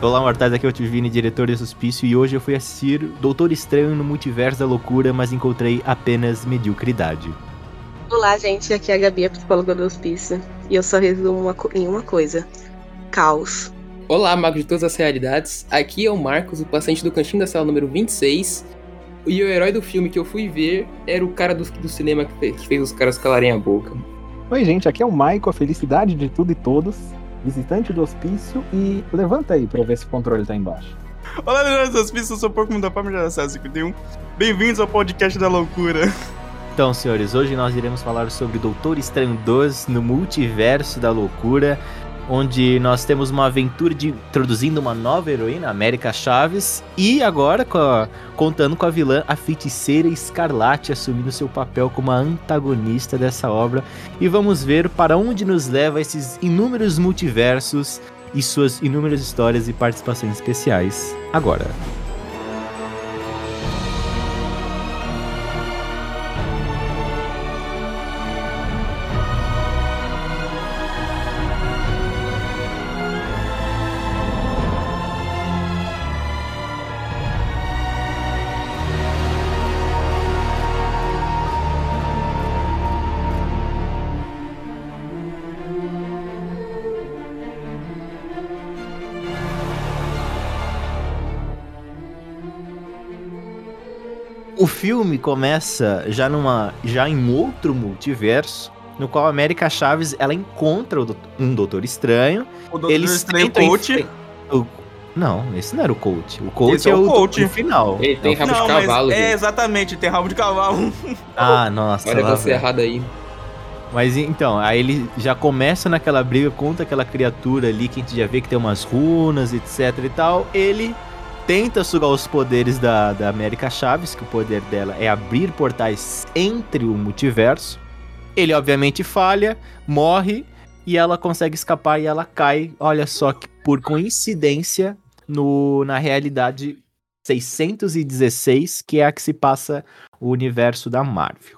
Olá, mortais, aqui é o Tivini, diretor de Suspício, e hoje eu fui assistir Doutor Estranho no Multiverso da Loucura, mas encontrei apenas mediocridade. Olá, gente, aqui é a Gabi, a psicóloga do Hospício, e eu só resumo uma em uma coisa: caos. Olá, mago de todas as realidades, aqui é o Marcos, o paciente do cantinho da sala número 26, e o herói do filme que eu fui ver era o cara do, do cinema que fez, que fez os caras calarem a boca. Oi, gente, aqui é o Michael, a felicidade de tudo e todos visitante do hospício e levanta aí pra ver se o controle tá embaixo. Olá, visitantes do hospício, eu sou o Pokémon da Palma de 51. Bem-vindos ao podcast da loucura. Então, senhores, hoje nós iremos falar sobre Doutor Estranho 2 no Multiverso da Loucura onde nós temos uma aventura de introduzindo uma nova heroína, América Chaves, e agora com a, contando com a vilã, a feiticeira Escarlate, assumindo seu papel como a antagonista dessa obra. E vamos ver para onde nos leva esses inúmeros multiversos e suas inúmeras histórias e participações especiais agora. O filme começa já numa já em outro multiverso, no qual a América Chaves ela encontra um Doutor Estranho. O Doutor eles Estranho coach. O... Não, esse não era o coach. O coach esse é, é o, coach. no final. Ele tem rabo não, de cavalo. É, exatamente, tem rabo de cavalo. Ah, nossa. Olha você errado aí. Mas então, aí ele já começa naquela briga contra aquela criatura ali que a gente já vê que tem umas runas, etc e tal. Ele tenta sugar os poderes da, da América Chaves, que o poder dela é abrir portais entre o multiverso. Ele obviamente falha, morre e ela consegue escapar e ela cai, olha só que por coincidência, no, na realidade 616, que é a que se passa o universo da Marvel.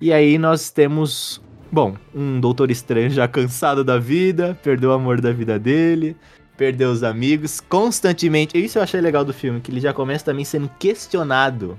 E aí nós temos, bom, um Doutor Estranho já cansado da vida, perdeu o amor da vida dele, perdeu os amigos constantemente. Isso eu achei legal do filme, que ele já começa também sendo questionado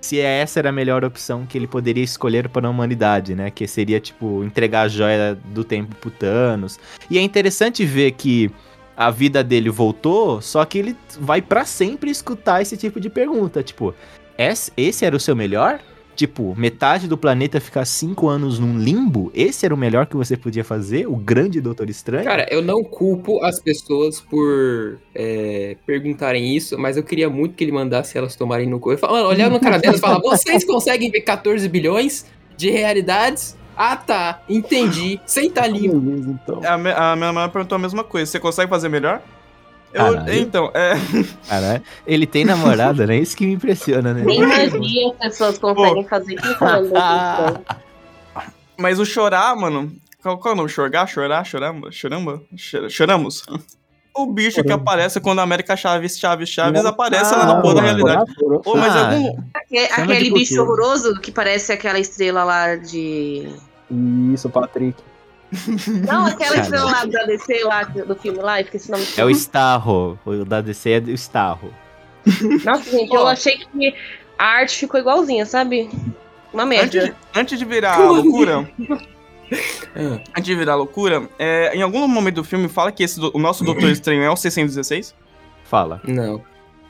se essa era a melhor opção que ele poderia escolher para a humanidade, né? Que seria, tipo, entregar a joia do tempo pro Thanos. E é interessante ver que a vida dele voltou, só que ele vai para sempre escutar esse tipo de pergunta. Tipo, esse era o seu melhor? Tipo, metade do planeta ficar cinco anos num limbo, esse era o melhor que você podia fazer? O grande Doutor Estranho? Cara, eu não culpo as pessoas por é, perguntarem isso, mas eu queria muito que ele mandasse elas tomarem no cu. Eu falo, olhar no cara delas e falar: vocês conseguem ver 14 bilhões de realidades? Ah, tá, entendi. Senta ali. Então. A, a minha mãe perguntou a mesma coisa. Você consegue fazer melhor? Eu, então, é. Caralho, ele tem namorada, né? Isso que me impressiona, né? Nem magia as pessoas conseguem Pô. fazer que Mas o chorar, mano. Qual, qual é o nome? Chorar? Chorar? Choramba? Choramba? Choramos? O bicho que aparece quando a América Chaves, Chaves, Chaves aparece lá na porra da realidade. Oh, mas ah, algum... Aquele bicho horroroso que parece aquela estrela lá de. Isso, Patrick. Não, aquela estrela lá da DC lá, do filme lá, esqueci o nome. É o Starro. O da DC é o Starro. Nossa, gente, eu achei que a arte ficou igualzinha, sabe? Uma merda. Antes, antes de virar loucura. antes de virar loucura, é, em algum momento do filme fala que esse, o nosso Doutor Estranho é o 616? Fala. Não.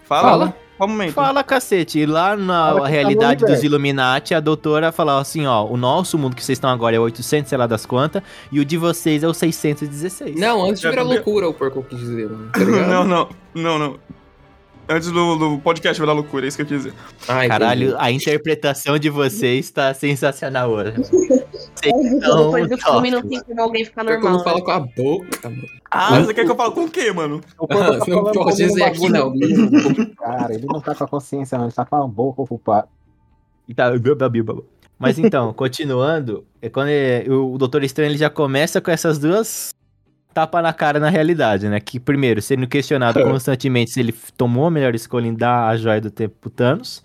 Fala? Fala. Qual momento? Fala, cacete. E lá na tá realidade dos Illuminati, a doutora fala assim, ó, o nosso mundo que vocês estão agora é 800, sei lá das quantas, e o de vocês é o 616. Não, antes de virar loucura, o porco quis dizer. Tá não, não, não, não. Antes do, do podcast virar loucura, é isso que eu quis dizer. Ai, Caralho, a interpretação de vocês tá sensacional hoje. Então, Depois do filme não tem como alguém ficar normal. Não fala com a boca, mano. Ah, você quer que eu fale com o quê, mano? Ah, tá não pode dizer aqui, não. Cara, ele não tá com a consciência, não. Ele tá com a boca ocupada. Tá, mas então, continuando, é quando ele, o Doutor Estranho ele já começa com essas duas tapa na cara na realidade, né? Que primeiro, sendo questionado é. constantemente se ele tomou a melhor escolha em dar a joia do tempo pro Thanos.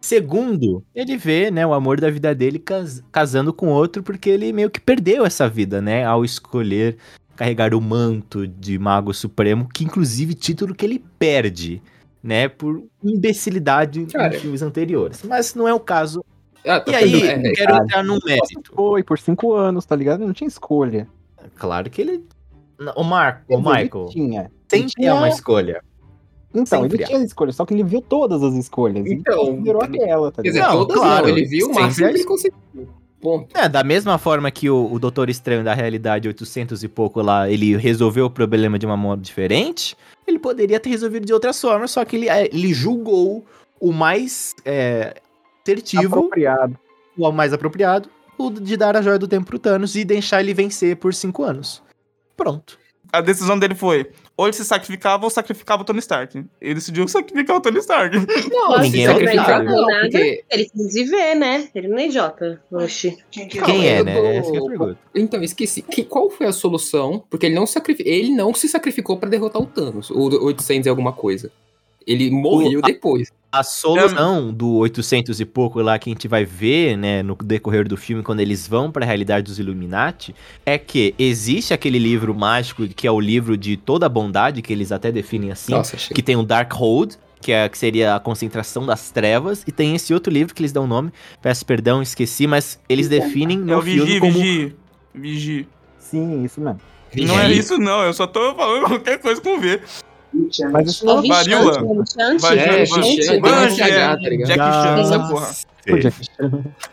Segundo, ele vê, né, o amor da vida dele cas casando com outro porque ele meio que perdeu essa vida, né, ao escolher carregar o manto de Mago Supremo, que inclusive título que ele perde, né, por imbecilidade Cara. em filmes anteriores. Mas não é o caso. Ah, tá E aí, é, eu quero entrar no mérito. Foi por cinco anos, tá ligado? Ele não tinha escolha. Claro que ele. O Marco, o Michael, tinha. Sempre tinha- é uma escolha. Então, sempre ele há. tinha escolha, só que ele viu todas as escolhas. Então, e considerou ele- aquela, tá Quer dizer, ligado? Não, todas claro, ele viu o máximo é que ele conseguiu. Ponto. É, da mesma forma que o, o Doutor Estranho da realidade 800 e pouco lá, ele resolveu o problema de uma modo diferente, ele poderia ter resolvido de outras formas, só que ele, é, ele julgou o mais é, assertivo, Apropriado. o mais apropriado, o de dar a joia do tempo pro Thanos e deixar ele vencer por cinco anos. Pronto. A decisão dele foi: ou ele se sacrificava ou sacrificava o Tony Stark. Ele decidiu sacrificar o Tony Stark. Não, Ninguém se é sacrificar obrigado. não, Nada. porque... Ele quis viver, né? Ele não é idiota. Oxi. Quem é, eu né? tô- Essa que é a pergunta. Então, esqueci. Que, qual foi a solução? Porque ele não, sacrifi... ele não se sacrificou pra derrotar o Thanos, o 800 e alguma coisa. Ele morreu O- depois. A solução do 800 e pouco lá que a gente vai ver, né, no decorrer do filme, quando eles vão pra realidade dos Illuminati, é que existe aquele livro mágico, que é o livro de toda a bondade, que eles até definem assim, Nossa, que tem o Darkhold, que, é, que seria a concentração das trevas, e tem esse outro livro que eles dão nome, peço perdão, esqueci, mas eles definem É no o filme Vigi, como... Vigi. Vigi. Sim, isso mesmo. Não é isso, não. Eu só tô falando qualquer coisa com V. Mas isso não né? É, é, ligado? Jack. Chan, essa porra.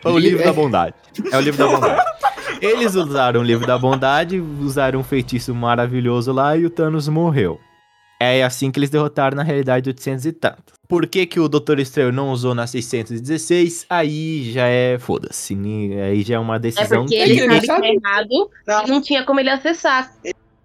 É o livro É. da bondade. É o livro da bondade. Eles usaram o livro da bondade, usaram um feitiço maravilhoso lá e o Thanos morreu. É assim que eles derrotaram na realidade 800 e tanto. Por que, que o Doutor Estranho não usou na 616? Aí já é foda-se. ni- Aí já é uma É decisão. porque É ele que ele sabe que é errado e não tinha como ele acessar.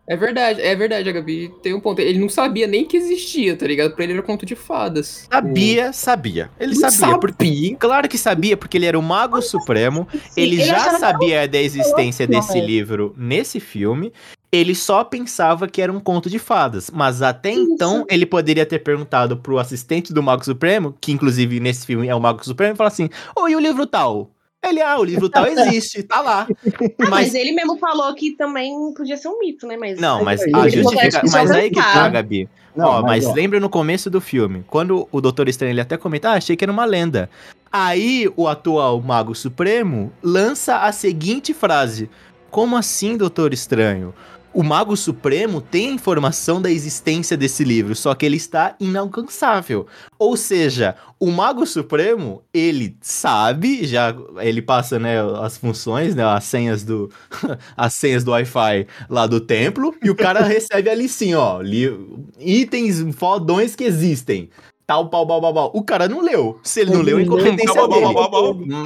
É verdade, é verdade, a Gabi tem um ponto. Ele não sabia nem que existia, tá ligado? Pra ele era conto de fadas. Sabia, sabia. Ele Não sabia. Porque, sabia. claro que sabia, porque ele era o Mago Supremo. Ele, já achava que sabia da existência desse é. livro nesse filme. Ele só pensava que era um conto de fadas. Mas até então, ele poderia ter perguntado pro assistente do Mago Supremo, que inclusive nesse filme é o Mago Supremo, e falar assim: e o livro tal? Ele, ah, o livro tal existe, tá lá. Ah, mas Mas. ele mesmo falou que também podia ser um mito, né? Mas Não, mas a justifica... que Mas aí que tá. Gabi. Não, ó, mas, ó, lembra no começo do filme, quando o Doutor Estranho ele até comenta, ah, achei que era uma lenda. Aí o atual Mago Supremo lança a seguinte frase: Como assim, Doutor Estranho? O Mago Supremo tem a informação da existência desse livro, só que ele está inalcançável. Ou seja, o Mago Supremo, ele sabe, já ele passa, né, as funções, né, as senhas do as senhas do Wi-Fi lá do templo, e o cara recebe ali sim, ó, li- itens fodões que existem. Tal, pau, pau, pau, pau. O cara não leu. Se ele não leu, é incompetência dele.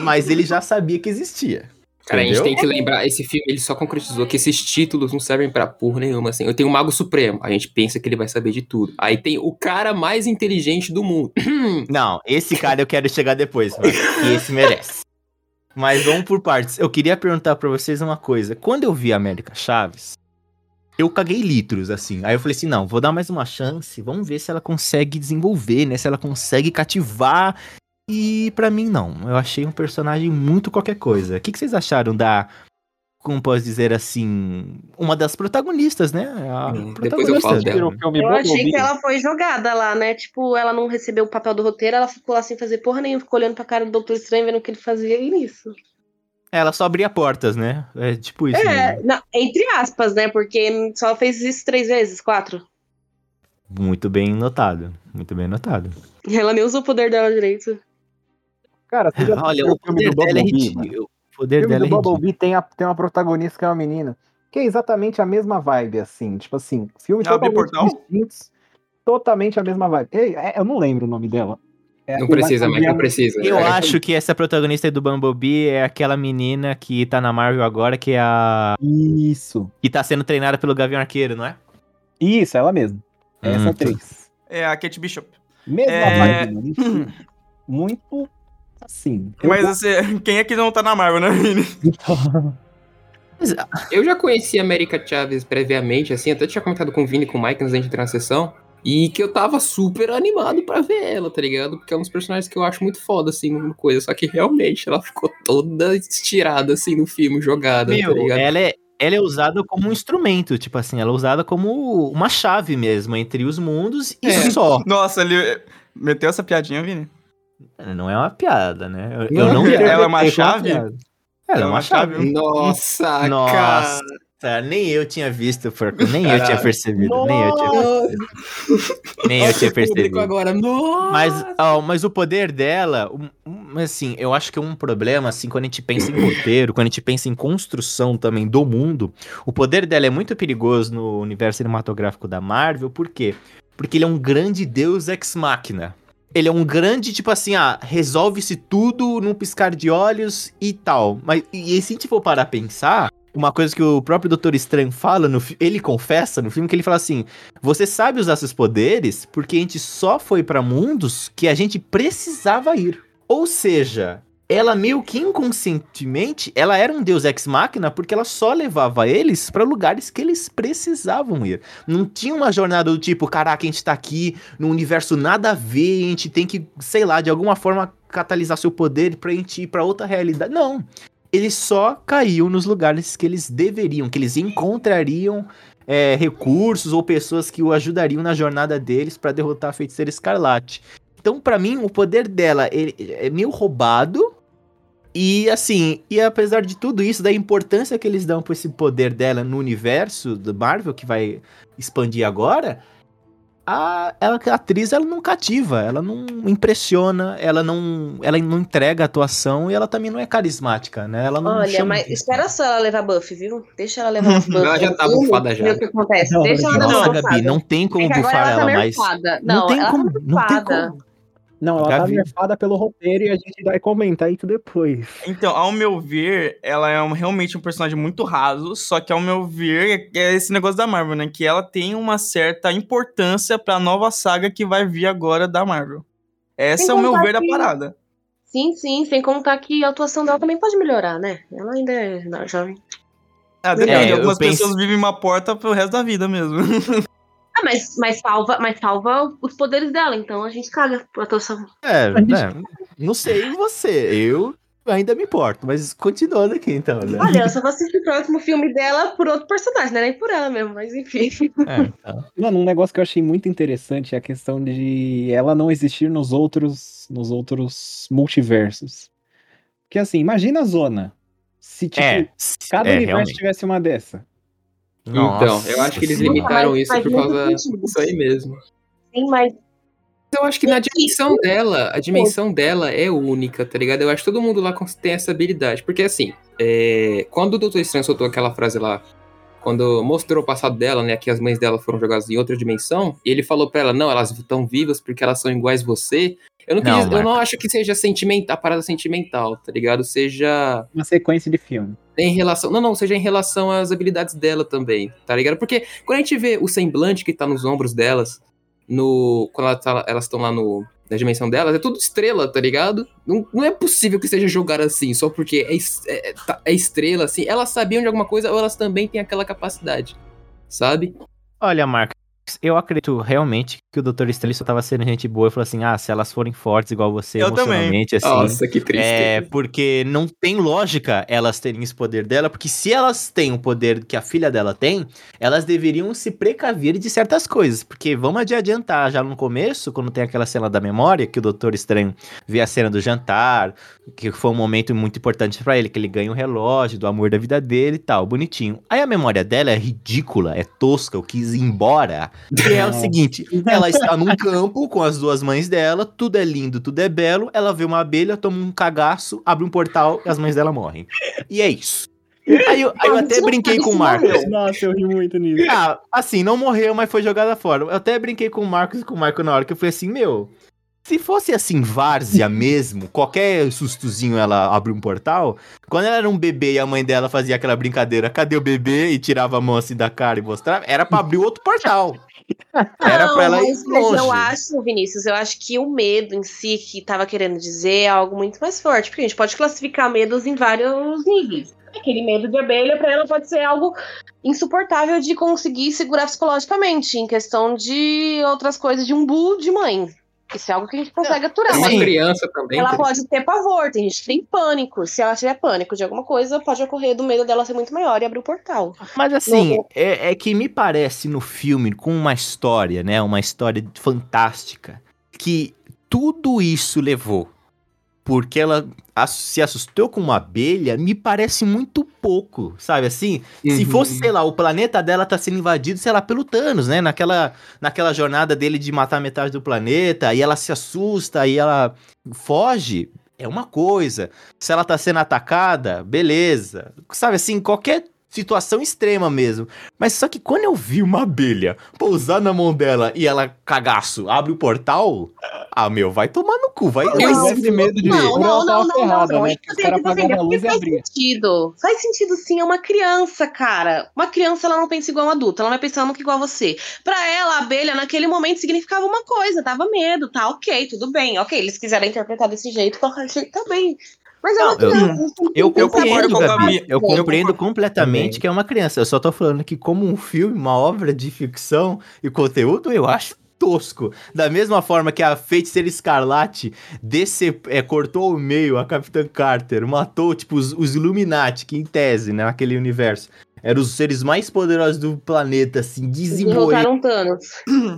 Mas ele já sabia que existia. Cara, a gente Entendeu? tem que lembrar, esse filme ele só concretizou que esses títulos não servem pra porra nenhuma, assim. Eu tenho o Mago Supremo, a gente pensa que ele vai saber de tudo. Aí tem o cara mais inteligente do mundo. Não, esse cara eu quero chegar depois, mano, que esse merece. Mas vamos por partes. Eu queria perguntar pra vocês uma coisa. Quando eu vi a América Chaves, eu caguei litros, assim. Aí eu falei assim, não, vou dar mais uma chance. Vamos ver se ela consegue desenvolver, né? Se ela consegue cativar. E pra mim, não. Eu achei um personagem muito qualquer coisa. O que, que vocês acharam da... Como posso dizer assim... Uma das protagonistas, né? A Hum, depois eu protagonista falo dela. filme Eu achei que ela foi jogada lá, né? Tipo, ela não recebeu o papel do roteiro, ela ficou lá sem fazer porra nenhuma, ficou olhando pra cara do Doutor Estranho, vendo o que ele fazia e isso. Ela só abria portas, né? É tipo isso. É, mesmo. não, entre aspas, né? Porque só fez isso três vezes, quatro. Muito bem notado. Muito bem notado. Ela nem usou o poder dela direito. Cara, você já Olha, o poder dela é ridículo. O O poder filme dela do é. Bumblebee tem, a, tem uma protagonista que é uma menina, que é exatamente a mesma vibe, assim. Tipo assim, filme É a Bia totalmente Portal? distintos, totalmente a mesma vibe. Ei, é- eu não lembro o nome dela. É, Não precisa, mas não precisa. Eu É, acho que essa protagonista do Bumblebee é aquela menina que tá na Marvel agora, que é a. Isso. que tá sendo treinada pelo Gavião Arqueiro, não é? Isso, ela mesma. É Essa Hum. atriz. É a Kate Bishop. Mesma É. vibe. Isso, Muito assim. Eu Mas assim, quem é que não tá na Marvel, né, Vini? Então, Eu já conheci a América Chaves previamente, assim, até tinha comentado com o Vini e com o Mike antes da gente entrar na sessão. E que eu tava super animado pra ver ela, tá ligado? Porque é um dos personagens que eu acho muito foda, assim, no coisa. Só que realmente ela ficou toda estirada, assim, no filme, jogada, tá Meu, ligado? ela é. ela é usada como um instrumento, tipo assim, ela é usada como uma chave mesmo entre os mundos e É. só. Nossa, ele meteu essa piadinha, Vini? Não é uma piada, né? Eu, Não, eu não ela é uma chave? Ela é uma chave. Nossa, Nossa, cara. nem eu tinha visto, Porco, nem eu tinha Caralho. percebido, nem eu tinha, nem eu tinha Nossa, percebido. agora. Nossa. Mas, ó, mas o poder dela, um- assim, eu acho que é um problema, assim, quando a gente pensa em roteiro, quando a gente pensa em construção também do mundo, o poder dela é muito perigoso no universo cinematográfico da Marvel, por quê? Porque ele é um grande deus ex-máquina. Ele é um grande, tipo assim, ah, resolve-se tudo num piscar de olhos e tal. Mas, e se a gente for parar a pensar, uma coisa que o próprio Doutor Estranho fala, no, ele confessa no filme, que ele fala assim, você sabe usar seus poderes porque a gente só foi pra mundos que a gente precisava ir. Ou seja, ela meio que inconscientemente, ela era um deus ex-máquina porque ela só levava eles pra lugares que eles precisavam ir. Não tinha uma jornada do tipo, caraca, a gente tá aqui num universo nada a ver, a gente tem que, sei lá, de alguma forma catalisar seu poder pra gente ir pra outra realidade. Não. Eles só caíam nos lugares que eles deveriam, que eles encontrariam é, recursos ou pessoas que o ajudariam na jornada deles pra derrotar a feiticeira escarlate. Então, pra mim, o poder dela ele é meio roubado. E assim, e apesar de tudo isso, da importância que eles dão pra esse poder dela no universo do Marvel, que vai expandir agora, a, ela, a atriz ela não cativa, ela não impressiona, ela não, ela não entrega a atuação e ela também não é carismática, né? Ela não Olha, chama mas espera só ela levar buff, viu? Deixa ela levar buff. Ela já tá bufada já. Ver o que acontece. Não, Deixa ela Nossa, Gabi, não tem como que agora bufar ela ela tá mais. Não, Não, tem ela como, tá não tem como. Não, ela Já tá nerfada pelo roteiro e a gente vai comentar isso depois. Então, ao meu ver, ela é um- realmente um personagem muito raso, só que ao meu ver, é esse negócio da Marvel, né? Que ela tem uma certa importância pra nova saga que vai vir agora da Marvel. Essa é o meu ver da que- parada. Sim, sim, sem contar que a atuação dela também pode melhorar, né? Ela ainda é jovem. Ah, depende, É, algumas penso- pessoas vivem uma porta pro resto da vida mesmo. Ah, mas, mas, salva, mas salva os poderes dela, então a gente caga por atuação. É, né? Não sei você, eu ainda me importo, mas continuando aqui então, né? Olha, eu só vou assistir o próximo filme dela por outro personagem, não é nem por ela mesmo, mas enfim. É, então. Mano, um negócio que eu achei muito interessante é a questão de ela não existir nos outros, nos outros multiversos. Porque assim, imagina a zona. Se tipo, É, cada é, universo realmente. tivesse uma dessa. Então, eu acho que eles limitaram isso por causa disso aí mesmo. Sim, mas Eu acho que na dimensão dela, a dimensão dela é única, tá ligado? Eu acho que todo mundo lá tem essa habilidade. Porque assim, é, quando o Doutor Estranho soltou aquela frase lá, quando mostrou o passado dela, né, que as mães dela foram jogadas em outra dimensão, e ele falou pra ela, não, elas estão vivas porque elas são iguais você. Eu não, Não, quis- eu não Marco. acho que seja sentimental, a parada sentimental, tá ligado? Seja Uma sequência de filme. em relação. Não, não, seja em relação às habilidades dela também, tá ligado? Porque quando a gente vê o semblante que tá nos ombros delas, no. Quando ela tá- elas estão lá no. Na dimensão delas, é tudo estrela, tá ligado? Não, não é possível que seja jogado assim, só porque é, es- é- tá- é estrela, assim. Elas sabiam de alguma coisa ou elas também têm aquela capacidade, sabe? Olha, Marcos, eu acredito realmente que o Dr. Estranho só tava sendo gente boa e falou assim: ah, se elas forem fortes igual você Eu também. emocionalmente, assim. Nossa, que triste. É, porque não tem lógica elas terem esse poder dela, porque se elas têm o poder que a filha dela tem, elas deveriam se precaver de certas coisas. Porque vamos adi- adiantar já no começo, quando tem aquela cena da memória, que o Doutor Estranho vê a cena do jantar, que foi um momento muito importante pra ele, que ele ganha o relógio do amor da vida dele e tal, bonitinho. Aí a memória dela é ridícula, é tosca, eu quis ir embora. Que é o seguinte, ela está num campo com as duas mães dela, tudo é lindo, tudo é belo, ela vê uma abelha, toma um cagaço, abre um portal e as mães dela morrem. E é isso. Aí eu, aí eu Ah, até brinquei com o Marcos. Nossa, eu ri muito nisso. Ah, assim, não morreu, mas foi jogada fora. Eu até brinquei com o Marcos e com o Marco na hora que eu falei assim, meu, se fosse assim, várzea mesmo, qualquer sustozinho ela abrir um portal, quando ela era um bebê e a mãe dela fazia aquela brincadeira, cadê o bebê? E tirava a mão assim da cara e mostrava, era pra abrir outro portal. Era pra ela ir mas, mas longe. eu acho, Vinícius, eu acho que o medo em si que tava querendo dizer é algo muito mais forte, porque a gente pode classificar medos em vários níveis. Aquele medo de abelha, pra ela, pode ser algo insuportável de conseguir segurar psicologicamente, em questão de outras coisas, de um bu de mãe. Isso é algo que a gente consegue aturar. É uma Sim. Mas criança também. ela ligado? pode ter pavor, tem gente que tem pânico. Se ela tiver pânico de alguma coisa, pode ocorrer do medo dela ser muito maior e abrir o portal. Mas assim, No- é, é que me parece no filme, com uma história, né? Uma história fantástica, que tudo isso levou. Porque ela se assustou com uma abelha, me parece muito pouco, sabe assim? Se Uhum. fosse, sei lá, o planeta dela tá sendo invadido, sei lá, pelo Thanos, né? Naquela, naquela jornada dele de matar metade do planeta, aí ela se assusta, aí ela foge, é uma coisa. Se ela tá sendo atacada, beleza. Sabe assim, qualquer situação extrema mesmo. Mas só que quando eu vi uma abelha pousar na mão dela e ela, cagaço, abre o portal, ah, meu, vai tomar no cu, vai. Vai eu se tivesse medo de Não, não, não, não, ferrada, não, não. né? Os caras apagavam a luz e faz abriam. sentido. Faz sentido sim, é uma criança, cara. Uma criança, ela não pensa igual um adulto, ela vai pensando que igual você. Pra ela, a abelha, naquele momento, significava uma coisa, dava medo, tá ok, tudo bem. Ok, eles quiseram interpretar desse jeito, qualquer jeito, tá bem. Mas é Não, eu- que Eu pensar concordo compreendo, Gabi. Eu Eu compreendo completamente Também. que é uma criança. Eu só tô falando que, como um filme, uma obra de ficção e conteúdo, eu acho tosco. Da mesma forma que a feiticeira escarlate dece, é, cortou ao meio a Capitã Carter, matou, tipo, os, os Illuminati, que em tese, né, naquele universo, eram os seres mais poderosos do planeta, assim, desenvolvidos Derrotaram Thanos.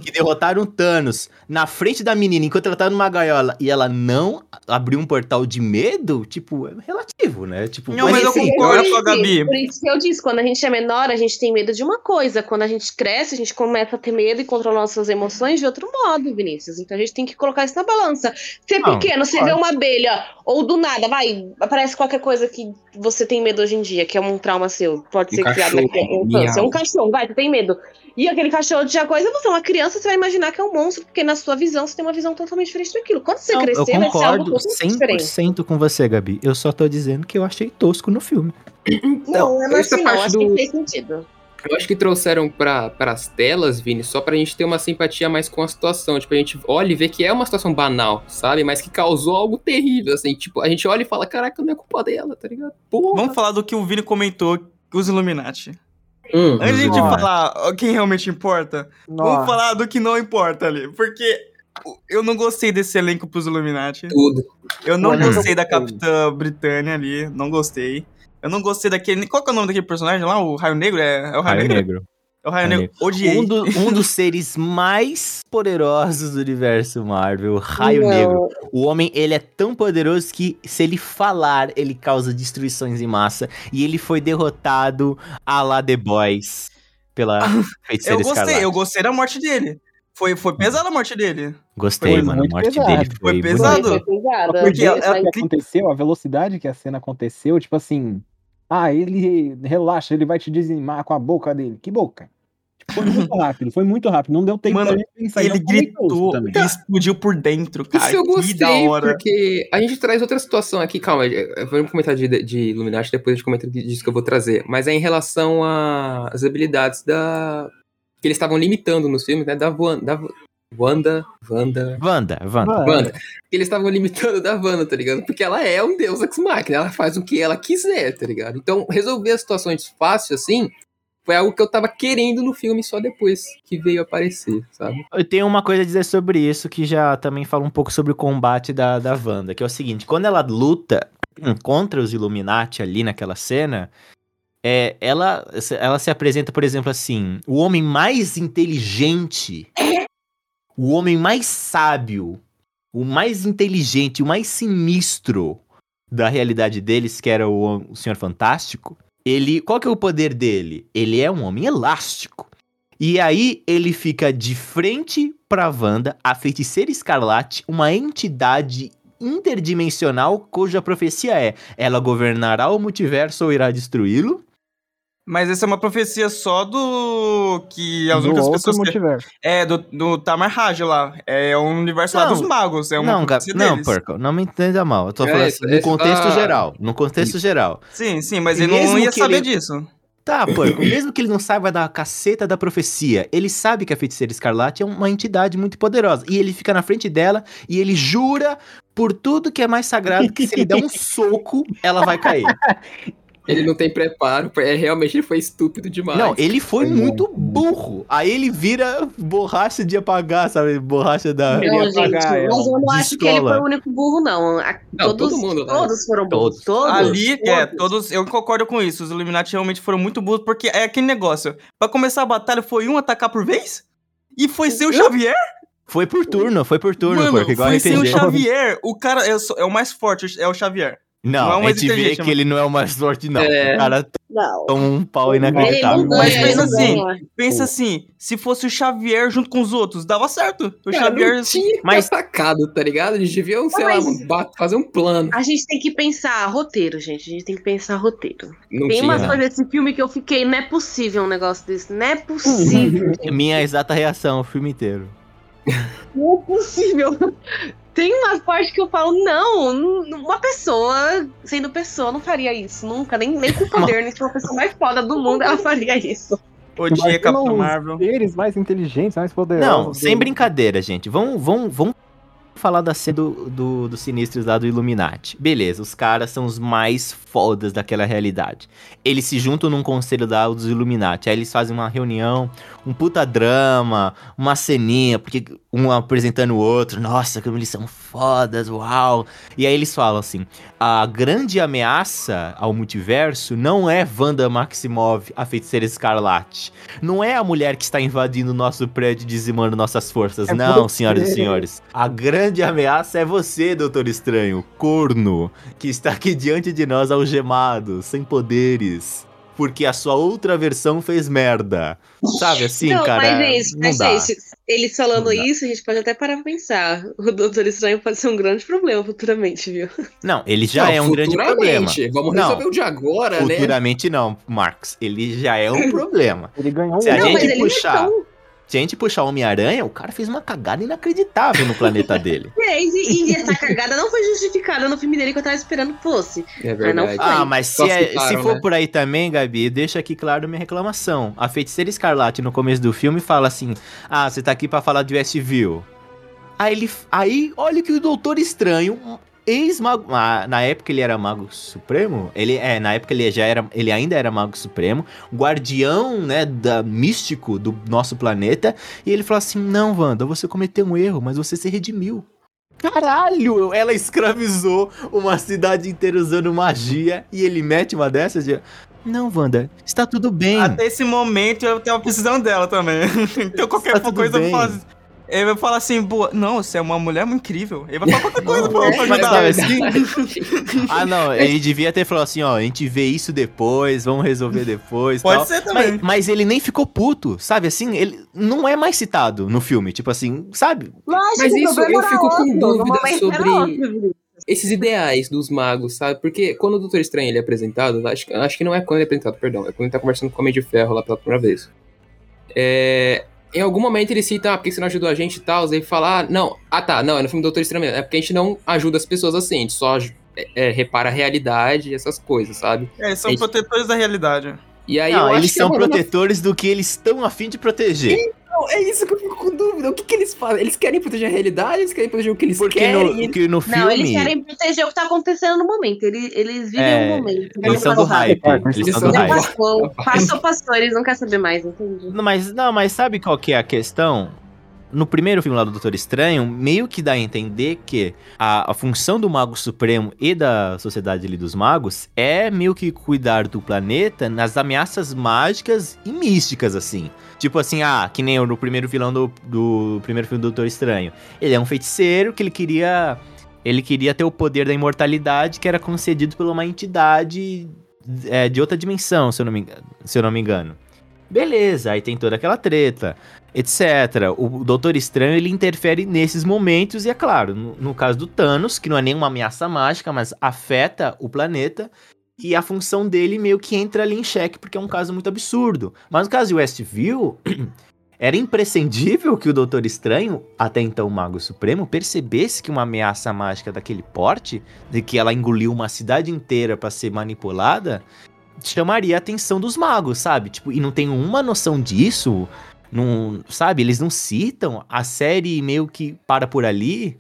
que derrotaram Thanos na frente da menina enquanto ela tá numa gaiola e ela não abriu um portal de medo, tipo, é relativo, né? Tipo, Não, mas eu assim, concordo com a Gabi. Por isso que eu disse, quando a gente é menor, a gente tem medo de uma coisa. Quando a gente cresce, a gente começa a ter medo e controlar nossas emoções de outro modo, Vinícius. Então a gente tem que colocar isso na balança. Você é Não, pequeno, você vê uma abelha, ou do nada, vai, aparece qualquer coisa que você tem medo hoje em dia, que é um trauma seu. Pode Um ser criado infância. miau. Um cachorro, vai, você tem medo. E aquele cachorro tinha coisa, você é uma criança, você vai imaginar que é um monstro, porque na sua visão você tem uma visão totalmente diferente daquilo. Quando você não, crescer, eu vai ser algo concordo totalmente diferente. 100% com você, Gabi. Eu só tô dizendo que eu achei tosco no filme. Não, é essa assim, não. parte Acho do- que fez sentido. Eu acho que trouxeram para as telas, Vini, só pra gente ter uma simpatia mais com a situação. Tipo, a gente olha e vê que é uma situação banal, sabe? Mas que causou algo terrível, assim. Tipo, a gente olha e fala, caraca, não é culpa dela, tá ligado? Porra. Vamos falar do que o Vini comentou, os Illuminati. Hum. Antes de Illuminati. falar quem realmente importa, vamos falar do que não importa ali. Porque eu não gostei desse elenco pros Illuminati. Tudo. Eu não Olha, gostei eu da. Capitã Britânia ali, não gostei. Eu não gostei daquele. Qual que é o nome daquele personagem lá? O Raio Negro? É, é o Raio, Raio Negro? Negro. O Raio Negro. Odiei. Um, do- um dos seres mais poderosos do universo Marvel, o Raio Não. Negro. O homem, ele é tão poderoso que se ele falar, ele causa destruições em massa. E ele foi derrotado a la The Boys pela feiticeira Eu gostei, Escarlate. eu gostei da morte dele. Foi, foi pesada a morte dele. Gostei, Foi mano. A morte pesado. dele Foi foi, pesado. Foi pesada. Porque ela- sabe o mas- que aconteceu, a velocidade que a cena aconteceu, tipo assim, ah, ele relaxa, ele vai te dizimar com a boca dele. Que boca? Foi muito rápido, foi muito rápido, não deu tempo Mano, pra gente pensar. Ele gritou também. e explodiu por dentro, cara. Isso eu que da gostei, hora. porque a gente traz outra situação aqui. Calma, eh, vamos comentar de, de Illuminati, depois a gente comenta disso que eu vou trazer. Mas é em relação às habilidades da. que eles estavam limitando nos filmes, né? Da Wanda. Da Wanda. Wanda. Wanda, Wanda. Wanda. Que eles estavam limitando da Wanda, tá ligado? Porque ela é um deus ex-máquina, ela faz o que ela quiser, tá ligado? Então, resolver as situações fácil assim foi algo que eu tava querendo no filme só depois que veio aparecer, sabe? Eu tenho uma coisa a dizer sobre isso que já também fala um pouco sobre o combate da, da Wanda, que é o seguinte, quando ela luta contra os Illuminati ali naquela cena, é, ela, ela se apresenta, por exemplo, assim, o homem mais inteligente, o homem mais sábio, o mais inteligente, o mais sinistro da realidade deles, que era o, o Senhor Fantástico, ele, qual que é o poder dele? Ele é um homem elástico. E aí ele fica de frente pra Wanda, a feiticeira escarlate, uma entidade interdimensional cuja profecia é: ela governará o multiverso ou irá destruí-lo. Mas essa é uma profecia só do. que as do únicas pessoas. Que... multiverso. É, do, do Tamar Raj lá. É o universo lá Não. dos magos. É uma não, Ga- profecia não. Perco, não me entenda mal. Eu tô É, falando assim, no esse contexto tá- geral. No contexto geral. Sim, sim, mas ele não mesmo ia que saber ele- disso. Tá, porco, mesmo que ele não saiba da caceta da profecia, ele sabe que a feiticeira escarlate é uma entidade muito poderosa. E ele fica na frente dela e ele jura por tudo que é mais sagrado que se ele der um soco, ela vai cair. Ele não tem preparo. É, realmente ele foi estúpido demais. Não, ele foi Foi muito burro. Aí ele vira borracha de apagar, sabe? Borracha da. Não, gente, pagar ela mas eu não acho que ele foi o único burro, não. A- Não, todos, todo mundo, né? todos foram burros. Todos. Ali, é, todos. todos, eu concordo com isso. Os Illuminati realmente foram muito burros, porque é aquele negócio. Pra começar a batalha, foi um atacar por vez? E foi sem o Xavier? Foi por turno, foi por turno, Mano, porque igual foi sem o. Xavier. O cara é, é o mais forte, é o Xavier. Não, Não é a mais gente vê que ele não é o mais forte, não. É. O cara Não. toma um pau inacreditável. ganha, Mas ele pensa assim, ganha. Pensa assim, se fosse o Xavier junto com os outros, dava certo. O Cara, Xavier. não tinha Mas- atacado, tá ligado? Eles deviam, sei mas- lá, fazer um plano. A gente tem que pensar roteiro, gente. A gente tem que pensar roteiro. Não Tem tinha. umas coisas desse filme que eu fiquei, não é possível um negócio desse. Não é possível. Minha exata reação, o filme inteiro. não é possível. Tem umas partes que eu falo, não, uma pessoa, sendo pessoa, não faria isso. Nunca, nem, nem com poder, nem se for a pessoa mais foda do mundo, ela faria isso. Imagina Capitão os Marvel. seres mais inteligentes, mais poderosos. Não, sem brincadeira, gente. Vamos, vamos, vamos falar da cena do, do, dos sinistros lá do Illuminati. Beleza, os caras são os mais fodas daquela realidade. Eles se juntam num conselho lá dos Illuminati. Aí eles fazem uma reunião, um puta drama, uma ceninha, porque um apresentando o outro. Nossa, como eles são fodas, uau. E aí eles falam assim: a grande ameaça ao multiverso não é Wanda Maximov, a feiticeira escarlate. Não é a mulher que está invadindo o nosso prédio e dizimando nossas forças. É não, senhoras e senhores. A grande ameaça é você, Doutor Estranho, corno, que está aqui diante de nós algemado, sem poderes. Porque a sua outra versão fez merda. Sabe assim, não, cara? mas, gente, não mas, dá. gente, eles falando isso, a gente pode até parar pra pensar. O Doutor Estranho pode ser um grande problema futuramente, viu? Não, ele já Não, é um grande problema. futuramente. Vamos Não. resolver o de agora, né? Futuramente não, Marcos. Ele já é um problema. Ele ganhou Se a um. não, gente mas ele puxar- não Se a gente puxar o Homem-Aranha, o cara fez uma cagada inacreditável no planeta dele. fez, e, e essa cagada não foi justificada no filme dele que eu tava esperando que fosse. É Mas não verdade. foi. Ah, mas se, é- se for né? por aí também, Gabi, deixa aqui claro minha reclamação. A feiticeira escarlate no começo do filme fala assim: Ah, você tá aqui pra falar de Westview. Aí ele. Aí, olha que o Doutor Estranho, ex-mago. ah, na época ele era Mago Supremo. Ele é, na época ele já era. Ele ainda era Mago Supremo, guardião, né, da, místico do nosso planeta. E ele fala assim: Não, Wanda, você cometeu um erro, mas você se redimiu. Caralho, ela escravizou uma cidade inteira usando magia e ele mete uma dessas de. Não, Wanda, está tudo bem. Até esse momento eu tava precisando dela também. então qualquer coisa eu bem. faço. Ele vai falar assim, boa, não, você é uma mulher muito incrível. Ele vai falar qualquer coisa pra, pra Mas ajudar. é assim? Ah, não, ele devia ter falado assim, ó, a gente vê isso depois, vamos resolver depois. Pode tal. ser também. Mas, mas ele nem ficou puto, sabe? Assim, ele não é mais citado no filme, tipo assim, sabe? Lógico, Mas isso, eu fico com outro, dúvida momento era sobre-. Esses ideais dos magos, sabe? Porque quando o Doutor Estranho ele é apresentado, acho, acho que não é quando ele é apresentado, perdão, é quando ele tá conversando com o Homem de Ferro lá pela primeira vez. É, em algum momento ele cita, ah, por que você não ajudou a gente e tal? Aí ele fala, ah, não, ah tá, não, é no filme do Doutor Estranho. É porque a gente não ajuda as pessoas assim, a gente só é, é, repara a realidade e essas coisas, sabe? É, são Esse- protetores da realidade. E aí não, eu eles é são das- protetores do que eles estão a fim de proteger. Não, é isso que eu fico com dúvida. O que, que eles fazem? Eles querem proteger a realidade? Eles querem proteger o que eles Porque querem? no, que no filme. Não, eles querem proteger o que tá acontecendo no momento. Eles, eles vivem É, o momento. Eles são do hype. Eles Eles são são do hype. hype. passou, passou, passou, eles não querem saber mais, entendi. Não, mas, não, mas sabe qual que é a questão? No primeiro filme lá do Doutor Estranho, meio que dá a entender que a, a função do Mago Supremo e da Sociedade ali dos Magos é meio que cuidar do planeta nas ameaças mágicas e místicas, assim. Tipo assim, ah, que nem no primeiro vilão do, do primeiro filme do Doutor Estranho. Ele é um feiticeiro que ele queria. Ele queria ter o poder da imortalidade que era concedido por uma entidade é, de outra dimensão, se eu, não me, se eu não me engano. Beleza, aí tem toda aquela treta, etc. O Doutor Estranho ele interfere nesses momentos, e é claro, no, no caso do Thanos, que não é nenhuma ameaça mágica, mas afeta o planeta, e a função dele meio que entra ali em xeque, porque é um caso muito absurdo. Mas no caso de Westview, era imprescindível que o Doutor Estranho, até então Mago Supremo, percebesse que uma ameaça mágica daquele porte, de que ela engoliu uma cidade inteira para ser manipulada, chamaria a atenção dos magos, sabe? Tipo, e não tem uma noção disso, não, sabe? Eles não citam, a série meio que para por ali.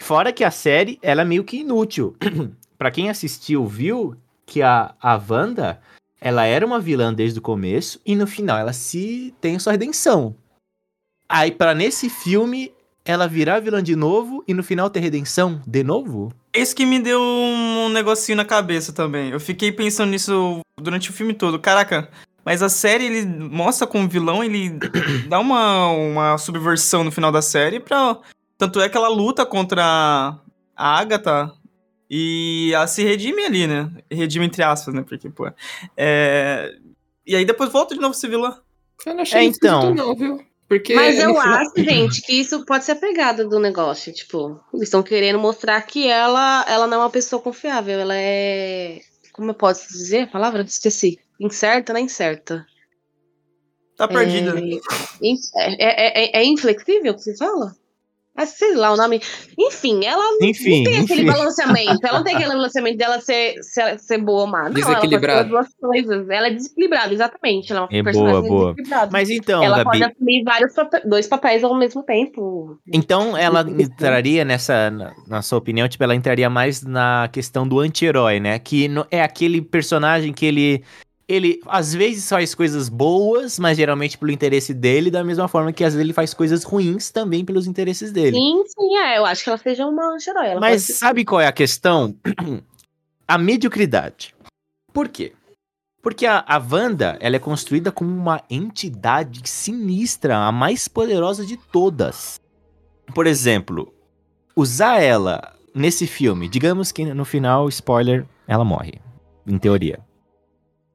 Fora que a série, ela é meio que inútil. Pra quem assistiu, viu que a, a Wanda, ela era uma vilã desde o começo e no final ela se tem sua redenção. Aí, pra nesse filme, ela virar vilã de novo e no final ter redenção de novo? Esse que me deu um negocinho na cabeça também. Eu fiquei pensando nisso durante o filme todo. Caraca, mas a série ele mostra como vilão, ele dá uma, uma subversão no final da série pra. Tanto é que ela luta contra a Agatha e ela se redime ali, né? Redime entre aspas, né? Porque, pô. É... E aí depois volta de novo a ser vilã. Eu não achei É, então. não, viu? Porque Mas eu final- acho, gente, que isso pode ser a pegada do negócio. Tipo, eles estão querendo mostrar que ela, ela não é uma pessoa confiável. Ela é. Como eu posso dizer a palavra? Esqueci. Incerta, não é incerta. Tá perdida. É, é, é, é, é inflexível que se fala? Ah, sei lá o nome. Enfim, ela não Enfim, tem aquele enfim. balanceamento. Ela não tem aquele balanceamento dela ser, ser, ser boa ou má. Não, ela Desequilibrada. duas coisas. Ela é desequilibrada, exatamente. Ela é uma É personagem boa, boa. desequilibrada. Mas então, ela Gabi, pode assumir vários dois papéis ao mesmo tempo. então ela entraria nessa, na, na sua opinião, tipo, ela entraria mais na questão do anti-herói, né? Que no- é aquele personagem que ele, ele às vezes faz coisas boas, mas geralmente pelo interesse dele, da mesma forma que às vezes ele faz coisas ruins também pelos interesses dele. Sim, sim, é. Eu acho que ela seja uma anti-herói. Mas sabe qual é a questão? a mediocridade. Por quê? Porque a, a Wanda, ela é construída como uma entidade sinistra, a mais poderosa de todas. Por exemplo, usar ela nesse filme, digamos que no final, spoiler, ela morre. Em teoria.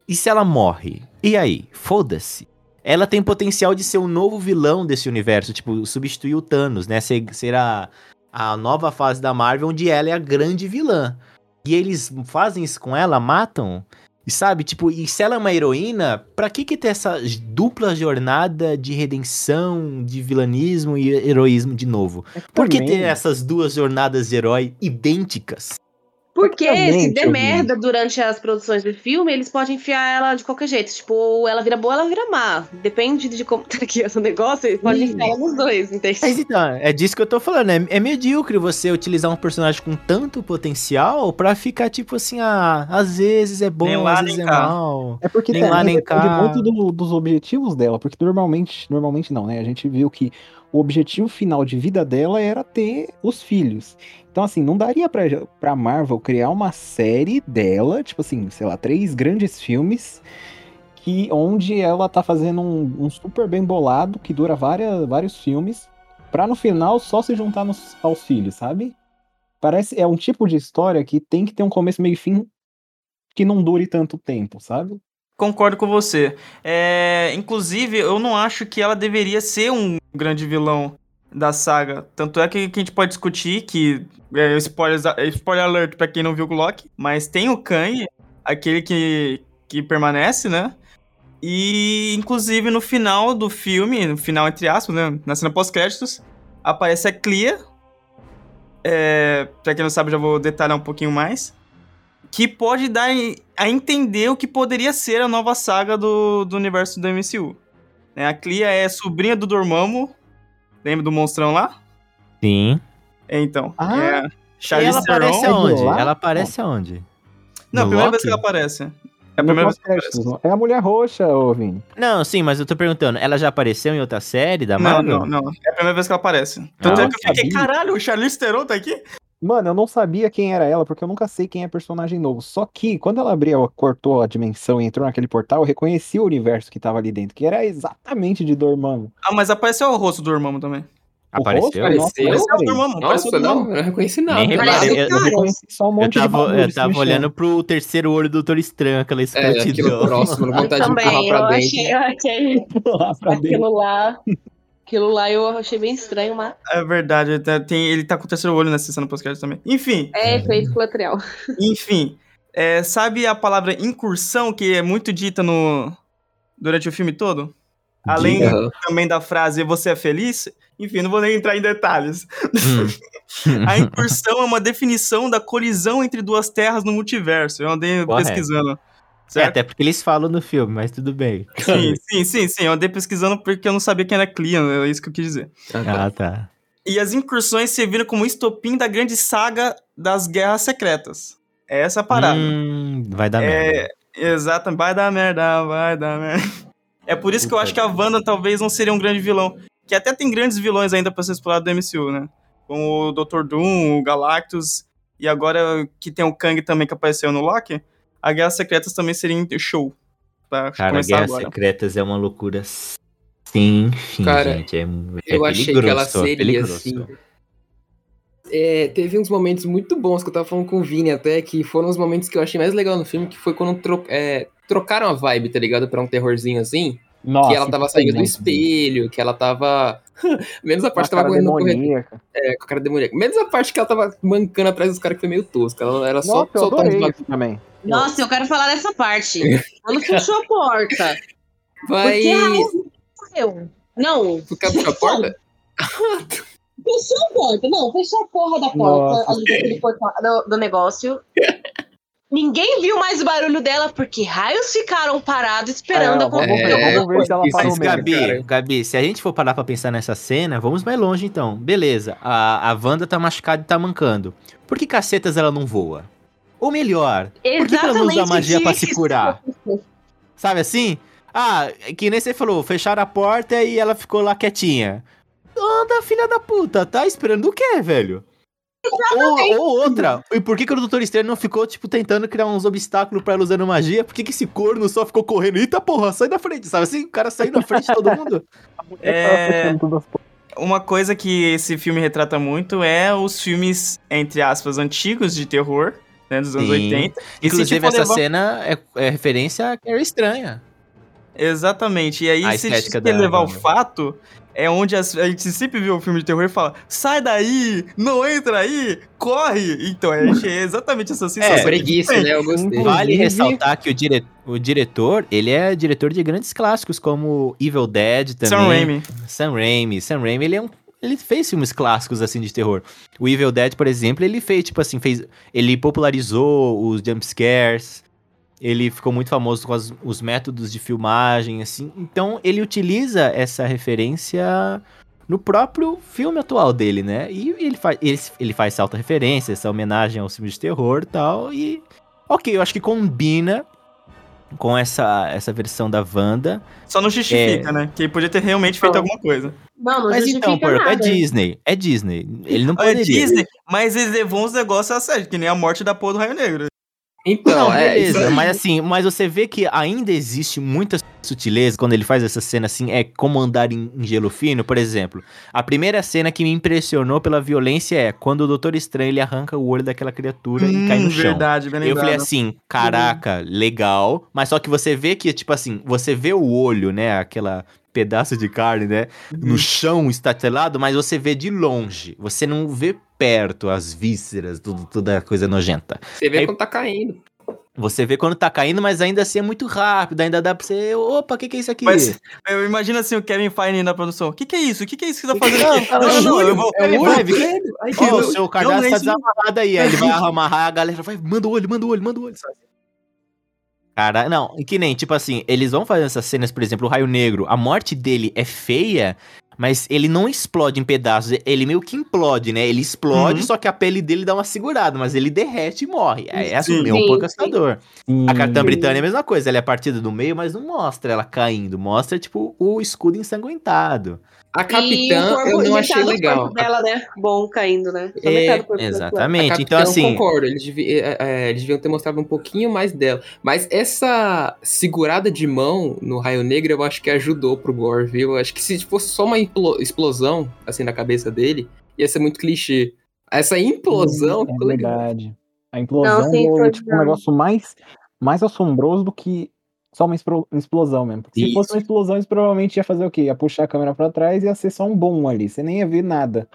E se ela morre? E aí? Foda-se. Ela tem potencial de ser o novo vilão desse universo, tipo, substituir o Thanos, né? Ser, ser a, a nova fase da Marvel, onde ela é a grande vilã. E eles fazem isso com ela, matam. E sabe, tipo, e se ela é uma heroína, pra que que ter essa dupla jornada de redenção, de vilanismo e heroísmo de novo? Por que ter essas duas jornadas de herói idênticas? Porque se der merda durante as produções do filme, eles podem enfiar ela de qualquer jeito. Tipo, ou ela vira boa, ela vira má. Depende de como tá aqui o negócio, eles podem enfiar ela nos dois, entende? Mas então, é disso que eu tô falando. É, é medíocre você utilizar um personagem com tanto potencial pra ficar tipo assim, ah, às vezes é bom, lá, às vezes é cá. mal. É porque Nem também lá, nem depende cá. muito do- dos objetivos dela, porque normalmente, normalmente não, né? A gente viu que o objetivo final de vida dela era ter os filhos. Então, assim, não daria pra, pra Marvel criar uma série dela, tipo assim, sei lá, três grandes filmes, que onde ela tá fazendo um, um super bem bolado, que dura várias, vários filmes, pra no final só se juntar nos- aos filhos, sabe? Parece, é um tipo de história que tem que ter um começo, meio e fim que não dure tanto tempo, sabe? Concordo com você. É, inclusive, eu não acho que ela deveria ser um grande vilão da saga. Tanto é que, que a gente pode discutir que. É, spoiler alert pra quem não viu o Loki. Mas tem o Kang, aquele que, que permanece, né? E, inclusive, no final do filme, no final, entre aspas, né? Na cena pós-créditos, aparece a Clea. É, pra quem não sabe, já vou detalhar um pouquinho mais que pode dar a entender o que poderia ser a nova saga do, do universo do MCU. Né, a Clea é sobrinha do Dormammu, lembra do monstrão lá? Sim. É, então, Ah, é a E Charlize ela aparece Theron. lá? Ela aparece aonde? Não, a No primeira Loki? vez que ela aparece. É a primeira vez que ela aparece. não. É a mulher roxa, ô Vini. Não, sim, mas eu tô perguntando, ela já apareceu em outra série da Não, Marvel? não, não. É a primeira vez que ela aparece. Tanto Ah, é que eu fiquei, caralho, o Charlize Theron tá aqui? Mano, eu não sabia quem era ela, porque eu nunca sei quem é personagem novo. Só que, quando ela abriu, cortou a dimensão e entrou naquele portal, eu reconheci o universo que tava ali dentro, que era exatamente de Dormammu. Ah, mas apareceu o rosto do Dormammu também. O Apareceu? rosto? Nossa, Apareceu? eu Apareceu o reparei. Dormammu, apareceu Nossa, o Dormammu. não, eu não reconheci nada. Nem reparei. Eu, Eu reconheci só um eu monte de tava, bagulho eu tava olhando pro terceiro olho do Doutor Estranho, aquela É, aquilo escrotidão. próximo, não Eu vontade de também, empurrar eu dentro. achei, eu achei aquilo lá. Aquilo lá eu achei bem estranho, mas É verdade, ele tá, tem- ele tá com o terceiro olho nessa cena pós-crédito também. Enfim, é efeito colateral. Enfim, é, sabe a palavra incursão que é muito dita no durante o filme todo? Além Aham. também da frase você é feliz? Enfim, não vou nem entrar em detalhes. Hum. A incursão é uma definição da colisão entre duas terras no multiverso. Eu andei Correto. pesquisando. É, Certo? até porque eles falam no filme, mas tudo bem. Sim, sim, sim, sim. Eu andei pesquisando porque eu não sabia quem era Clean, é isso que eu quis dizer. Ah, tá. Ah, tá. E as incursões serviram como estopim da grande saga das Guerras Secretas. É essa a parada. Hum, vai dar merda. É, exato, vai dar merda, vai dar merda. É por isso que eu Puta acho que a Wanda talvez não seria um grande vilão. Que até tem grandes vilões ainda pra ser explorado do MCU, né? Como o Dr. Doom, o Galactus, e agora que tem o Kang também que apareceu no Loki, a Guerras Secretas também seria um show. Pra Cara, começar Guerras agora. Secretas é uma loucura sem fim, Cara, gente. É, é Eu achei que ela é seria peligroso. assim. É, teve uns momentos muito bons que eu tava falando com o Vini até, que foram os momentos que eu achei mais legal no filme, que foi quando tro- é, trocaram a vibe, tá ligado? Pra um terrorzinho assim. Nossa, que ela tava saindo do espelho, que ela tava. Menos a parte que tava correndo no corredor. demoníaca. É, com a cara demoníaca. Menos a parte que ela tava mancando atrás dos caras que foi meio tosca. Ela era só Nossa, eu soltar isso também. Nossa, eu quero falar dessa parte. Quando fechou a porta. Vai. Porque a. Não, quer puxar a porta? fechou a porta. Não, fechou a porra da porta ali do, do negócio. Ninguém viu mais o barulho dela porque raios ficaram parados esperando É, a confusão. ver, vamos ver se ela parou Mas, mesmo, Gabi, cara. Gabi, se a gente for parar pra pensar nessa cena, vamos mais longe então. Beleza, a, a Wanda tá machucada e tá mancando. Por que cacetas ela não voa? Ou melhor, por que, ela não usa magia pra se curar? Sabe assim? Ah, que nem você falou, fecharam a porta e ela ficou lá quietinha. Anda, filha da puta, tá esperando o quê, velho? Ou, ou outra, e por que, que o Doutor Estranho não ficou, tipo, tentando criar uns obstáculos pra ela usando magia? Por que, que esse corno só ficou correndo? Eita porra, sai da frente, sabe assim? O cara saiu na frente de todo mundo. É. Portas. Uma coisa que esse filme retrata muito é os filmes, entre aspas, antigos de terror, né, dos anos Sim. 80. E se Inclusive, for essa levar- cena é, é referência a Carrie Estranha. Exatamente. E aí, A se a gente da levar o Wanda. fato, é onde as- a gente sempre vê o filme de terror e fala: sai daí, não entra aí, corre. Então, é, é exatamente essa sensação. É, Preguiça, né? Eu gostei. Vale ressaltar que o, dire... o diretor, ele é diretor de grandes clássicos, como Evil Dead também. Sam Raimi. Sam Raimi. Sam Raimi, ele é um... Ele fez filmes clássicos, assim, de terror. O Evil Dead, por exemplo, ele fez, tipo assim, fez... Ele popularizou os jumpscares. Ele ficou muito famoso com as- os métodos de filmagem, assim. Então, ele utiliza essa referência no próprio filme atual dele, né? E ele, faz ele, ele faz essa auto-referência, essa homenagem aos filmes de terror tal. E, ok, eu acho que combina com essa, essa versão da Wanda. Só não justifica, né? Que ele podia ter realmente feito Não. alguma coisa. Não, não Mas então, porco, é. Disney. É Disney. Ele não É poderia. Disney, mas eles levou uns negócios a sério, que nem a morte da porra do Raio Negro. Então, Não, é. isso beleza, mas assim, mas você vê que ainda existe muita sutileza quando ele faz essa cena assim, é como andar em, em gelo fino, por exemplo. A primeira cena que me impressionou pela violência é quando o Doutor Estranho ele arranca o olho daquela criatura e cai no Hum, chão. verdade, bem Eu falei assim, caraca, legal, mas só que você vê que, tipo assim, você vê o olho, né, aquela pedaço de carne, né, Uhum. no chão estatelado, mas você vê de longe, você não vê perto as vísceras, tudo, toda a coisa nojenta. Você vê Aí- quando tá caindo. Você vê quando tá caindo, mas ainda assim é muito rápido, ainda dá pra você, opa, o que que é isso aqui? Mas eu imagino assim o Kevin Feige na produção. O que, que é isso? O que, que é isso que você tá fazendo aqui? Não, Não, não, não, eu vou. é o olho, Ó, o eu- seu eu cardápio tá desamarrado aí, aí ele vai amarrar, a galera vai, manda o olho, manda o olho, manda o olho, sabe? Cara, não, que nem, tipo assim, eles vão fazer essas cenas, por exemplo, o Raio Negro, a morte dele é feia, mas ele não explode em pedaços, ele meio que implode, né? Ele explode, Uhum. só que a pele dele dá uma segurada, mas ele derrete e morre. É, é assim, Sim. é um pouco assustador. A Capitã Britânia é a mesma coisa, ela é partida do meio, mas não mostra ela caindo, mostra, tipo, o escudo ensanguentado. A Capitã corpo- eu não achei do legal. dela, né? Bom caindo, né? É, Exatamente, então assim... Eu concordo, eles, devi- é, é, eles deviam ter mostrado um pouquinho mais dela. Mas essa segurada de mão no Raio Negro eu acho que ajudou pro Gore, viu? Eu acho que se fosse só uma explosão, assim, na cabeça dele, ia ser muito clichê. Essa implosão É ficou legal. verdade. A implosão Não, sim, é tipo um negócio mais, mais assombroso do que só uma explosão mesmo. Porque se Isso. fosse uma explosão, eles provavelmente ia fazer o quê? Ia puxar a câmera pra trás e ia ser só um bom ali. Você nem ia ver nada.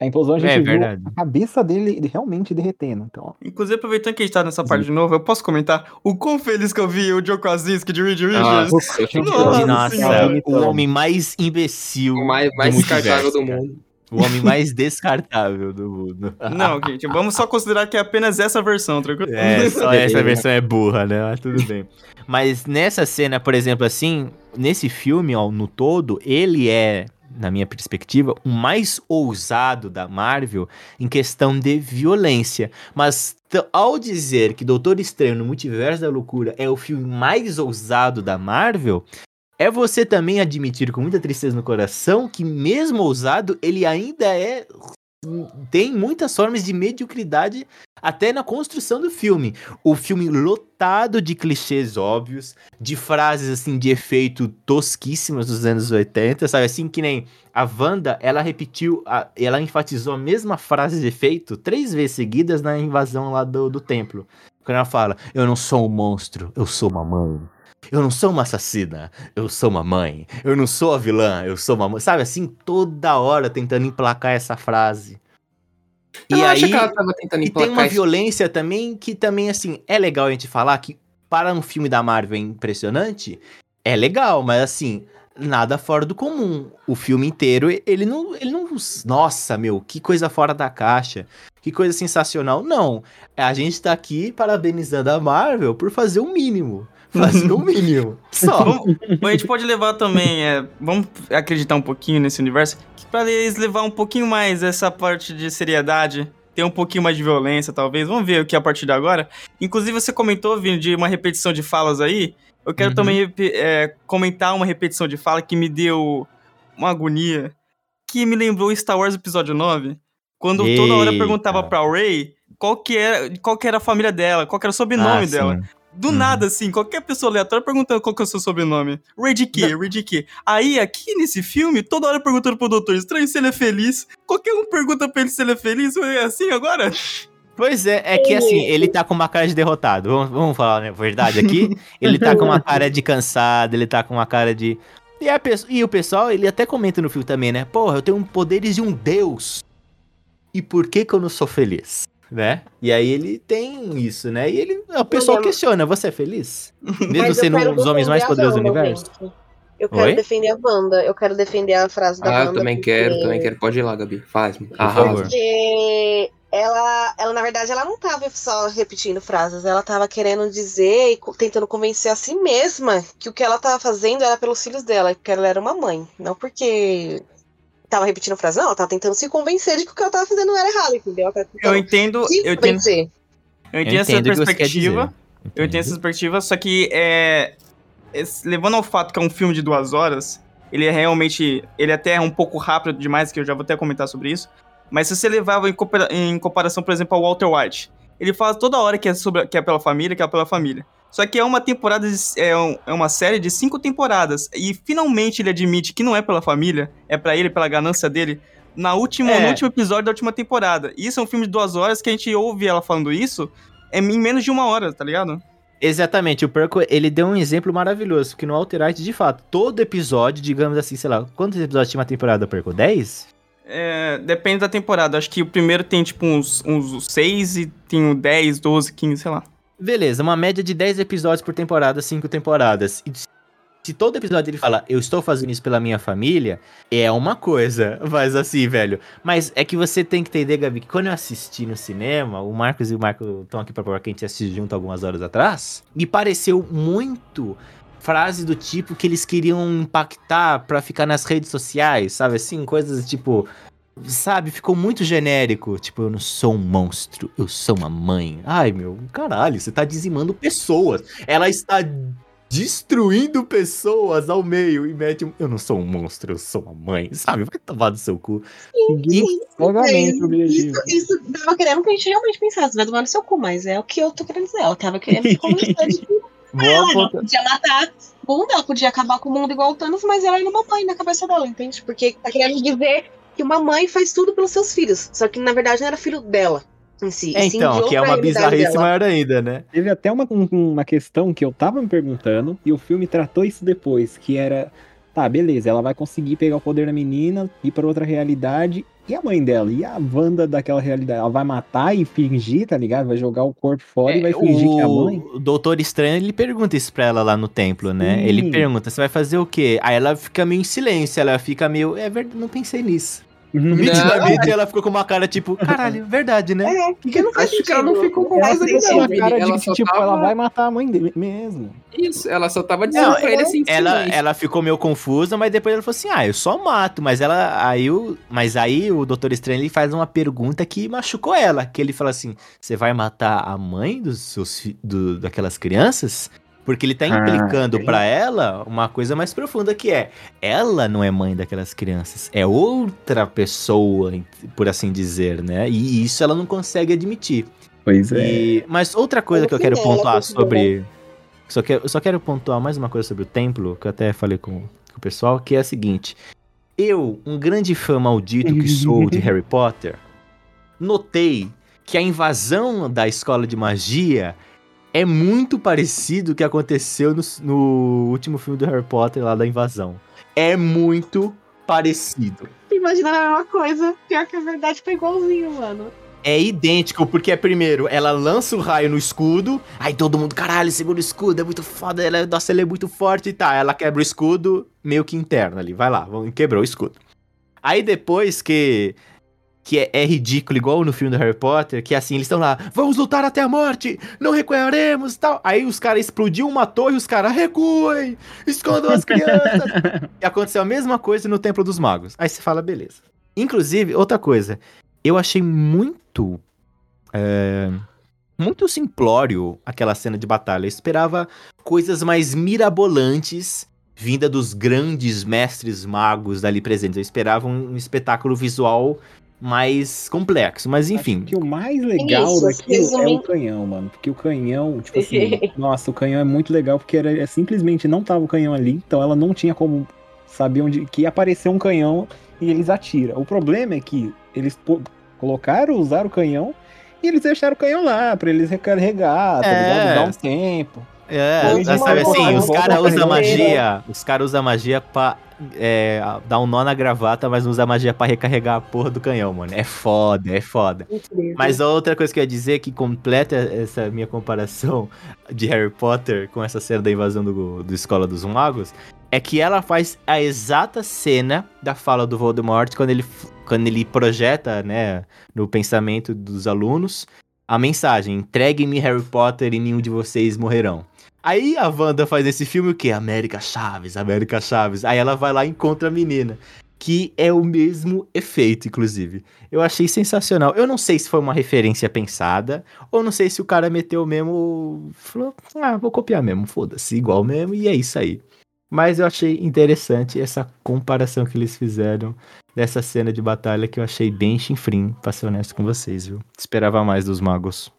A implosão a gente É viu verdade. a cabeça dele realmente derretendo. Então, Inclusive, aproveitando que a gente tá nessa parte de novo, eu posso comentar o quão feliz que eu vi o Joe Krasinski de Reed Richards. Nossa, fiquei Nossa Nossa, Senhora. o homem mais imbecil. o mais, mais do descartável do mundo. O homem mais descartável do mundo. Não, gente, vamos só considerar que é apenas essa versão, tranquilo? É, só essa versão é burra, né? Mas tudo bem. Mas nessa cena, por exemplo, assim, nesse filme, ó, no todo, ele é na minha perspectiva, o mais ousado da Marvel em questão de violência. Mas ao dizer que Doutor Estranho no Multiverso da Loucura é o filme mais ousado da Marvel, é você também admitir com muita tristeza no coração que mesmo ousado, ele ainda é tem muitas formas de mediocridade até na construção do filme. O filme lotado de clichês óbvios, de frases assim de efeito tosquíssimas dos anos 80, sabe? Assim que nem a Wanda, ela repetiu, a- ela enfatizou a mesma frase de efeito três vezes seguidas na invasão lá do, do templo. Quando ela fala, eu não sou um monstro, eu sou uma mãe. Eu não sou uma assassina, eu sou uma mãe. Eu não sou a vilã, eu sou uma mãe. Sabe assim, toda hora tentando emplacar essa frase. Eu e aí, acho que ela tava tentando e tem uma isso. violência também que também, assim, é legal a gente falar que para um filme da Marvel é impressionante. É legal, mas assim, nada fora do comum. O filme inteiro, ele não, ele não. Nossa, meu, que coisa fora da caixa. Que coisa sensacional. Não. A gente tá aqui parabenizando a Marvel por fazer o mínimo. Fazer o mínimo. Só. Vamos- a gente pode levar também, é, vamos acreditar um pouquinho nesse universo, que pra eles levar um pouquinho mais essa parte de seriedade, ter um pouquinho mais de violência, talvez. Vamos ver o que é a partir de agora. Inclusive, você comentou, Vini, de uma repetição de falas aí. Eu quero Uhum. também é, comentar uma repetição de fala que me deu uma agonia, que me lembrou Star Wars Episódio 9, quando toda hora Eita. perguntava pra Rey qual que, era, qual que era a família dela, qual que era o sobrenome Ah, dela. sim. Do Uhum. nada, assim, qualquer pessoa aleatória perguntando qual que é o seu sobrenome. Ray de quê? Aí, aqui nesse filme, toda hora perguntando pro Doutor Estranho se ele é feliz. Qualquer um pergunta pra ele se ele é feliz. É assim agora? Pois é, é que assim, ele tá com uma cara de derrotado. Vamos, vamos falar a verdade aqui? Ele tá com uma cara de cansado, ele tá com uma cara de. E, a e o pessoal, ele até comenta no filme também, né? Porra, eu tenho poderes de um deus. E por que que eu não sou feliz? Né? E aí ele tem isso, né? E ele, o pessoal questiona, você é feliz? Mesmo sendo um dos homens mais poderosos do universo? Eu quero Oi? defender a Wanda. Eu quero defender a frase da Ah, Wanda. eu também porque- quero, também quero. Pode ir lá, Gabi. Faz. favor. Arrasa. Porque ela, ela, na verdade, ela não tava só repetindo frases, ela tava querendo dizer e tentando convencer a si mesma que o que ela tava fazendo era pelos filhos dela, porque ela era uma mãe. Não porque tava repetindo frase, não, ela tava tentando se convencer de que o que ela tava fazendo não era errado, entendeu? Ela tava Eu entendo, se eu entendo, eu entendo essa o perspectiva. Eu entendo essa perspectiva, só que é, esse- levando ao fato que é um filme de duas horas, ele é realmente. Ele até é um pouco rápido demais, que eu já vou até comentar sobre isso. Mas se você levava em, compara- em comparação, por exemplo, ao Walter White, ele fala toda hora que é, sobre, que é pela família, que é pela família. Só que é uma temporada, de- é, um- é uma série de cinco temporadas. E finalmente ele admite que não é pela família, é pra ele, pela ganância dele, na última, É. no último episódio da última temporada. E isso é um filme de duas horas que a gente ouve ela falando isso é em menos de uma hora, tá ligado? Exatamente, o Perco, ele deu um exemplo maravilhoso, porque no Alterite, de fato, todo episódio, digamos assim, sei lá, quantos episódios tinha uma temporada, Perco? 10? É, depende da temporada. Acho que o primeiro tem tipo uns, uns 6 e tem um 10, 12, 15, sei lá. Beleza, uma média de 10 episódios por temporada, 5 temporadas. E se todo episódio ele fala, eu estou fazendo isso pela minha família, é uma coisa, mas assim, velho. Mas é que você tem que entender, Gabi, que quando eu assisti no cinema, o Marcos e o Marco estão aqui pra provar que a gente assistiu junto algumas horas atrás, me pareceu muito frase do tipo que eles queriam impactar pra ficar nas redes sociais, sabe assim? Coisas tipo. Sabe, ficou muito genérico. Tipo, eu não sou um monstro, eu sou uma mãe. Ai, meu, caralho, você tá dizimando pessoas. Ela está destruindo pessoas ao meio e mete um. Eu não sou um monstro, eu sou uma mãe. Sabe, vai tomar do seu cu. O objetivo. Isso, isso tava querendo que a gente realmente pensasse, vai tomar no seu cu, mas é o que eu tô querendo dizer. Ela tava querendo se convencer de que ela apontar. podia matar ela podia acabar com o mundo igual o Thanos, mas ela era uma mãe na cabeça dela, entende? Porque tá querendo dizer que uma mãe faz tudo pelos seus filhos. Só que na verdade não era filho dela em si. É, sim então, que é uma bizarrice dela. maior ainda, né? Teve até uma, um- uma questão que eu tava me perguntando, e o filme tratou isso depois, que era, tá, beleza, ela vai conseguir pegar o poder da menina, ir pra outra realidade, e a mãe dela? E a Wanda daquela realidade? Ela vai matar e fingir, tá ligado? Vai jogar o corpo fora e vai fingir que é a mãe? o Doutor Estranho, ele pergunta isso pra ela lá no templo, né? Sim. Ele pergunta, você vai fazer o quê? Aí ela fica meio em silêncio, ela fica meio, é verdade, não pensei nisso. Nitidamente ela ficou com uma cara tipo, caralho, verdade, né? É, porque não faz Acho que ela não ficou com Ela raiva tem dele, Ela cara de que, tipo, tava- ela vai matar a mãe dele mesmo. Isso, ela só tava Não, dizendo assim, ela, ela ficou meio confusa, mas depois ela falou assim: "Ah, eu só mato", mas ela aí o, mas aí o Doutor Estranho ele faz uma pergunta que machucou ela, que ele fala assim: "Você vai matar a mãe dos seus do, daquelas crianças?" Porque ele tá Ah, implicando bem. pra ela uma coisa mais profunda que é: ela não é mãe daquelas crianças, é outra pessoa, por assim dizer, né? E isso ela não consegue admitir. Pois E- mas outra coisa Ela que eu quero pontuar sobre. Só quero, eu só quero pontuar mais uma coisa sobre o templo, que eu até falei com, com o pessoal, que é a seguinte. Eu, um grande fã maldito que sou de Harry Potter, notei que a invasão da escola de magia é muito parecido o que aconteceu no, no último filme do Harry Potter, lá da invasão. É muito parecido. Imaginando a mesma coisa. Pior que a verdade foi igualzinho, mano. É idêntico, porque é primeiro, ela lança o raio no escudo, aí todo mundo, caralho, segura o escudo, é muito foda, ela, é- nossa, ela é muito forte e tá. Ela quebra o escudo, meio que interno ali, vai lá, quebrou o escudo. Aí depois que. Que é, é ridículo, igual no filme do Harry Potter, que assim, eles estão lá, vamos lutar até a morte, não recuaremos e tal. Aí os caras explodiu uma torre e os caras, recuem, escondam as crianças. e aconteceu a mesma coisa no Templo dos Magos. Aí você fala, beleza. Inclusive, outra coisa, eu achei muito. é, muito simplório aquela cena de batalha. Eu esperava coisas mais mirabolantes vinda dos grandes mestres magos dali presentes. Eu esperava um, um espetáculo visual mais complexo, mas enfim. Acho que o mais legal Isso, daquilo é resumindo- o canhão, mano. Porque o canhão, tipo assim, nossa, o canhão é muito legal porque era é, simplesmente não tava o canhão ali, então ela não tinha como saber onde que ia aparecer um canhão e eles atiram. O problema é que eles pô- colocaram, usaram o canhão e eles deixaram o canhão lá pra eles recarregar, tá É. ligado? Dar um tempo. É, sabe assim, os caras usam magia. Os caras usam magia pra é, dar um nó na gravata, mas não usam magia pra recarregar a porra do canhão, mano. É foda, é foda. Mas outra coisa que eu ia dizer que completa essa minha comparação de Harry Potter com essa cena da invasão do, do Escola dos Magos é que ela faz a exata cena da fala do Voldemort quando ele, quando ele projeta, né, no pensamento dos alunos a mensagem: entregue-me Harry Potter e nenhum de vocês morrerão. Aí a Wanda faz esse filme o quê? América Chaves, América Chaves. Aí ela vai lá e encontra a menina. Que é o mesmo efeito, inclusive. Eu achei sensacional. Eu não sei se foi uma referência pensada, ou não sei se o cara meteu mesmo. Falou, ah, vou copiar mesmo, foda-se, igual mesmo, e é isso aí. Mas eu achei interessante essa comparação que eles fizeram dessa cena de batalha que eu achei bem chinfrim, pra ser honesto com vocês, viu? Esperava mais dos magos.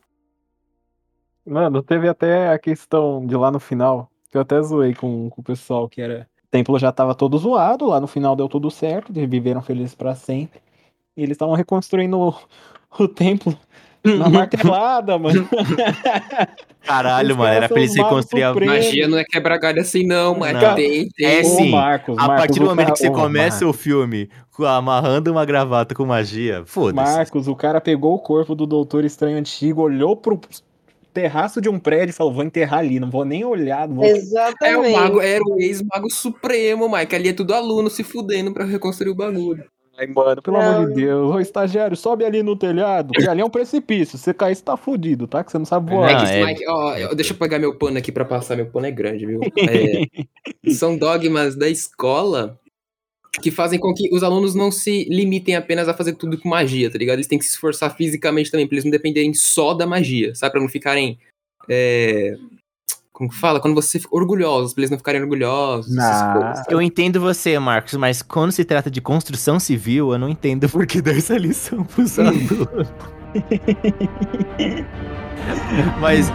Mano, teve até a questão de lá no final, que eu até zoei com, com o pessoal, que era. O templo já tava todo zoado, lá no final deu tudo certo, eles viveram felizes pra sempre. E eles estavam reconstruindo o, o templo na martelada, mano. Caralho, Os mano, era pra os magos reconstruir a. Magia não é quebrar galho assim, não, mas Não. tem, tem. É Ô, sim. Marcos, A Marcos, partir do momento cara- que você ô, começa o filme com- amarrando uma gravata com magia, foda-se. Marcos, o cara pegou o corpo do Doutor Estranho Antigo, olhou pro terraço de um prédio e falou: vou enterrar ali, não vou nem olhar. Não vou... É Exatamente. o mago, era o ex-mago supremo, Mike. Ali é tudo aluno se fudendo pra reconstruir o bagulho. Ai, mano, pelo Não. amor de Deus. Ô, estagiário, sobe ali no telhado, que ali é um precipício. Se você cair, você tá fudido, tá? Que você não sabe voar. Não, Mike, é- Mike, ó, deixa eu pegar meu pano aqui pra passar. Meu pano é grande, viu? É, são dogmas da escola que fazem com que os alunos não se limitem apenas a fazer tudo com magia, tá ligado? Eles têm que se esforçar fisicamente também, pra eles não dependerem só da magia, sabe? Pra não ficarem. é, como que fala? Quando você fica orgulhosos, pra eles não ficarem orgulhosos. essas Nah. coisas? Eu entendo você, Marcos, mas quando se trata de construção civil, eu não entendo por que dar essa lição pros alunos. mas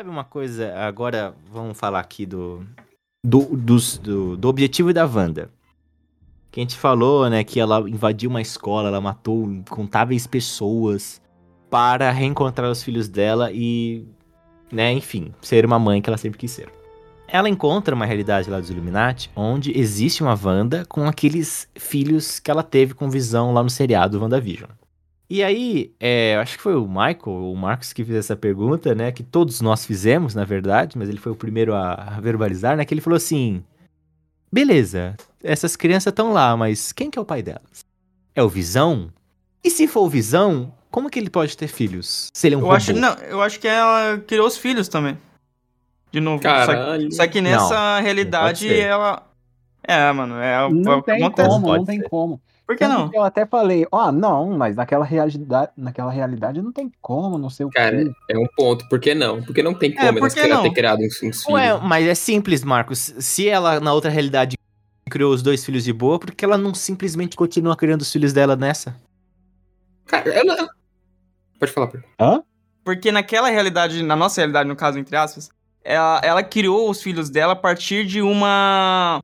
Sabe uma coisa? Agora vamos falar aqui do. Do, dos- do, do objetivo da Wanda. Que a gente falou, né? Que ela invadiu uma escola, ela matou incontáveis pessoas para reencontrar os filhos dela e. Né, enfim, ser uma mãe que ela sempre quis ser. Ela encontra uma realidade lá dos Illuminati onde existe uma Wanda com aqueles filhos que ela teve com visão lá no seriado WandaVision. E aí, é, acho que foi o Michael, ou o Marcos que fez essa pergunta, né? Que todos nós fizemos, na verdade, mas ele foi o primeiro a, verbalizar, né? Que ele falou assim: Beleza, essas crianças estão lá, mas quem que é o pai delas? É o Visão? E se for o Visão, como que ele pode ter filhos? Se ele é um Eu robô? acho, não, eu acho que ela criou os filhos também. De novo. Só, Caralho. só que nessa pode realidade ser. ela. É, mano, é, é Não que tem como, não tem como. Por que não? que Eu até falei, ó, não, mas naquela realidade, naquela realidade não tem como, não sei o Cara, quê. é um ponto. Por que não? Porque não tem como É, por elas que não? ter criado uns, uns filhos. Ué, mas é simples, Marcos. Se ela, na outra realidade, criou os dois filhos de boa, por que ela não simplesmente continua criando os filhos dela nessa? Cara, ela... Pode falar, Pedro. Porque naquela realidade, na nossa realidade, no caso, entre aspas, ela, ela criou os filhos dela a partir de uma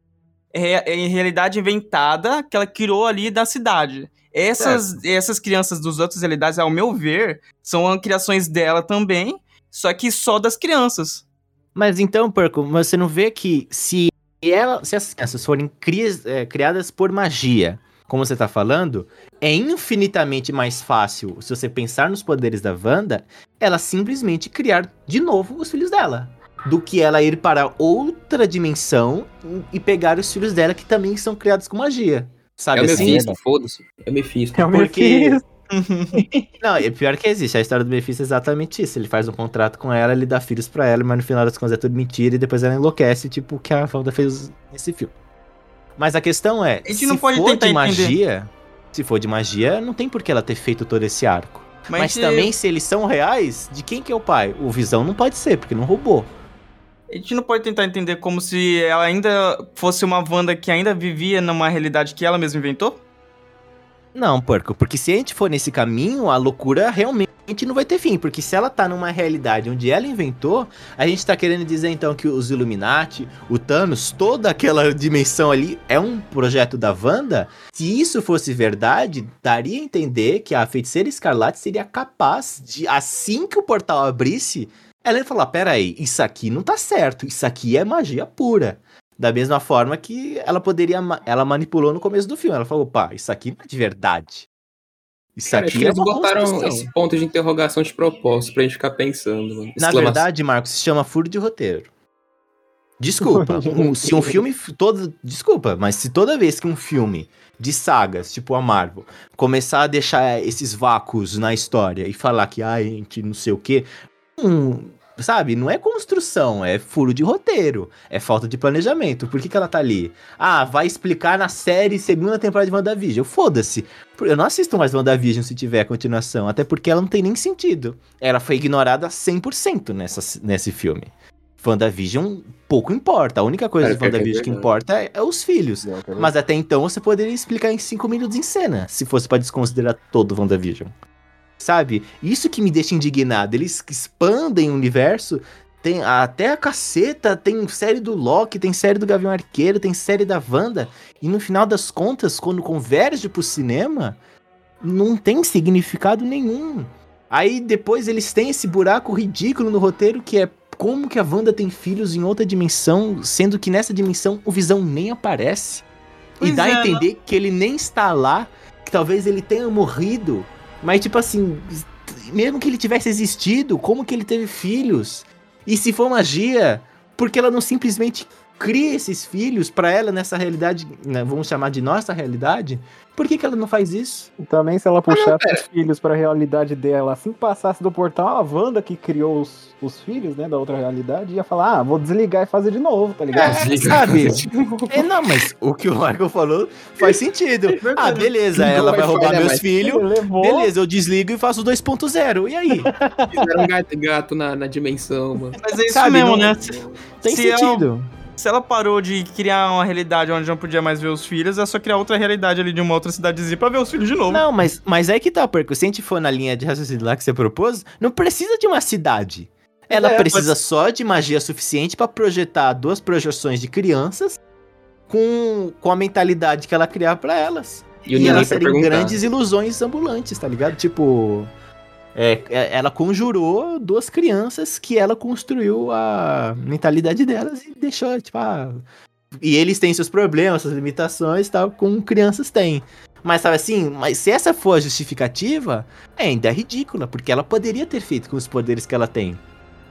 re- eh, realidade inventada que ela criou ali da cidade. Essas, essas crianças dos outras realidades, ao meu ver, são criações dela também, só que só das crianças. Mas então, Perco, mas você não vê que se ela, se essas crianças forem crias- é, criadas por magia, como você tá falando, é infinitamente mais fácil, se você pensar nos poderes da Wanda, ela simplesmente criar de novo os filhos dela. Do que ela ir para outra dimensão e pegar os filhos dela que também são criados com magia. Sabe É o assim? Mephisto, foda-se. É o Mephisto. É o Porque- Mephisto. Não, é pior que existe. A história do Mephisto é exatamente isso. Ele faz um contrato com ela, ele dá filhos pra ela, mas no final das contas é tudo mentira e depois ela enlouquece, tipo o que a Wanda fez nesse filme. Mas a questão é, A gente se não pode for de entender. magia, se for de magia, não tem por que ela ter feito todo esse arco. Mas, se- também, se eles são reais, de quem que é o pai? O Visão não pode ser, porque não roubou. A gente não pode tentar entender como se ela ainda fosse uma Wanda que ainda vivia numa realidade que ela mesma inventou? Não, porco, porque se a gente for nesse caminho, a loucura realmente não vai ter fim. Porque se ela tá numa realidade onde ela inventou, a gente tá querendo dizer então que os Illuminati, o Thanos, toda aquela dimensão ali é um projeto da Wanda. Se isso fosse verdade, daria a entender que a feiticeira escarlate seria capaz de, assim que o portal abrisse, ela ia falar: peraí, isso aqui não tá certo, isso aqui é magia pura. Da mesma forma que ela poderia. Ela manipulou no começo do filme. Ela falou: pá, isso aqui não é de verdade. Isso Cara, aqui é eles botaram construção." esse ponto de interrogação de propósito pra gente ficar pensando, mano. Na Exclamação. verdade, Marcos, se chama furo de roteiro. Desculpa, um- se um filme todo, desculpa, mas se toda vez que um filme de sagas, tipo a Marvel, começar a deixar esses vácuos na história e falar que ai, gente, não sei o quê, sabe, não é construção, é furo de roteiro, é falta de planejamento. Por que, que ela tá ali? Ah, vai explicar na série segunda temporada de WandaVision. Foda-se. Eu não assisto mais WandaVision se tiver continuação, até porque ela não tem nem sentido. Ela foi ignorada 100% nessa, nesse filme. WandaVision pouco importa. A única coisa Cara, de que é WandaVision que verdade. importa é, é os filhos. Mas até então você poderia explicar em 5 minutos em cena, se fosse pra desconsiderar todo o WandaVision. Sabe? Isso que me deixa indignado. Eles expandem o universo. Tem até a caceta, tem série do Loki, tem série do Gavião Arqueiro, tem série da Wanda. E no final das contas, quando converge pro cinema, não tem significado nenhum. Aí depois eles têm esse buraco ridículo no roteiro que é como que a Wanda tem filhos em outra dimensão, sendo que nessa dimensão o Visão nem aparece. Pois e dá é, a entender que ele nem está lá, que talvez ele tenha morrido. Mas tipo assim, mesmo que ele tivesse existido, como que ele teve filhos? E se for magia, por que ela não simplesmente cria esses filhos pra ela nessa realidade, né, vamos chamar de nossa realidade? Por que, que ela não faz isso? Também se ela puxasse os filhos pra realidade dela, assim que passasse do portal, a Wanda que criou os, os filhos, né, da outra realidade, ia falar, ah, vou desligar e fazer de novo, tá ligado? Desliga. sabe? É, não, mas o que o Michael falou faz sentido. Ah, beleza, Não ela vai roubar meus filhos. Beleza, eu desligo e faço 2.0. E aí? Fizeram um gato, gato na, na dimensão, mano. Mas é isso Sabe, mesmo, não- né? Tem se ela- sentido. Se ela parou de criar uma realidade onde não podia mais ver os filhos, é só criar outra realidade ali de uma outra cidadezinha pra ver os filhos de novo. Não, mas, mas é que tá, porque se a gente for na linha de raciocínio lá que você propôs, não precisa de uma cidade. Ela É, precisa só de magia suficiente pra projetar duas projeções de crianças com, com a mentalidade que ela criar pra elas. E o E, elas serem perguntar. grandes ilusões ambulantes, tá ligado? Tipo. É, é, ela conjurou duas crianças que ela construiu a mentalidade delas e deixou, tipo, ah, E eles têm seus problemas, suas limitações e tal, como crianças têm. Mas sabe assim, mas se essa for a justificativa, ainda é ridícula, porque ela poderia ter feito com os poderes que ela tem.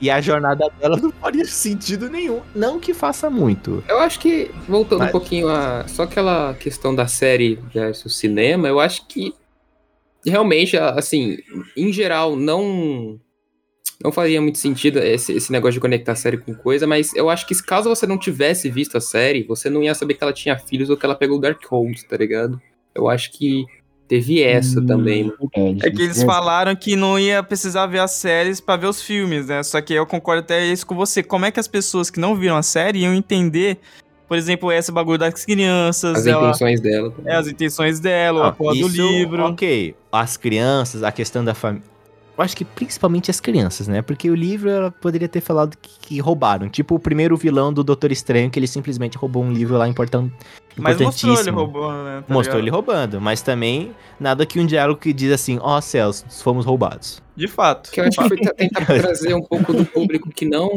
E a jornada dela não faria sentido nenhum. Não que faça muito. Eu acho que, voltando Mas- um pouquinho a. Só aquela questão da série versus cinema, eu acho que realmente, assim, em geral, não. Não faria muito sentido esse, esse negócio de conectar série com coisa, mas eu acho que se caso você não tivesse visto a série, você não ia saber que ela tinha filhos ou que ela pegou o Dark Hold, tá ligado? Eu acho que teve essa Hum, também. né? verdade. É que eles falaram que não ia precisar ver as séries pra ver os filmes, né? Só que eu concordo até isso com você. Como é que as pessoas que não viram a série iam entender, por exemplo, esse bagulho das crianças, As ela- intenções dela. também. é, as intenções dela, a porra do livro. Ok, as crianças, a questão da família. Eu acho que principalmente as crianças, né? Porque o livro ela poderia ter falado que, que roubaram. Tipo o primeiro vilão do Doutor Estranho, que ele simplesmente roubou um livro lá important, Mas mostrou ele roubando, né? tá Mostrou ele ligado? roubando, mas também nada que um diálogo que diz assim, ó céus, fomos roubados. De fato. Que eu acho que foi tentar trazer um pouco do público que não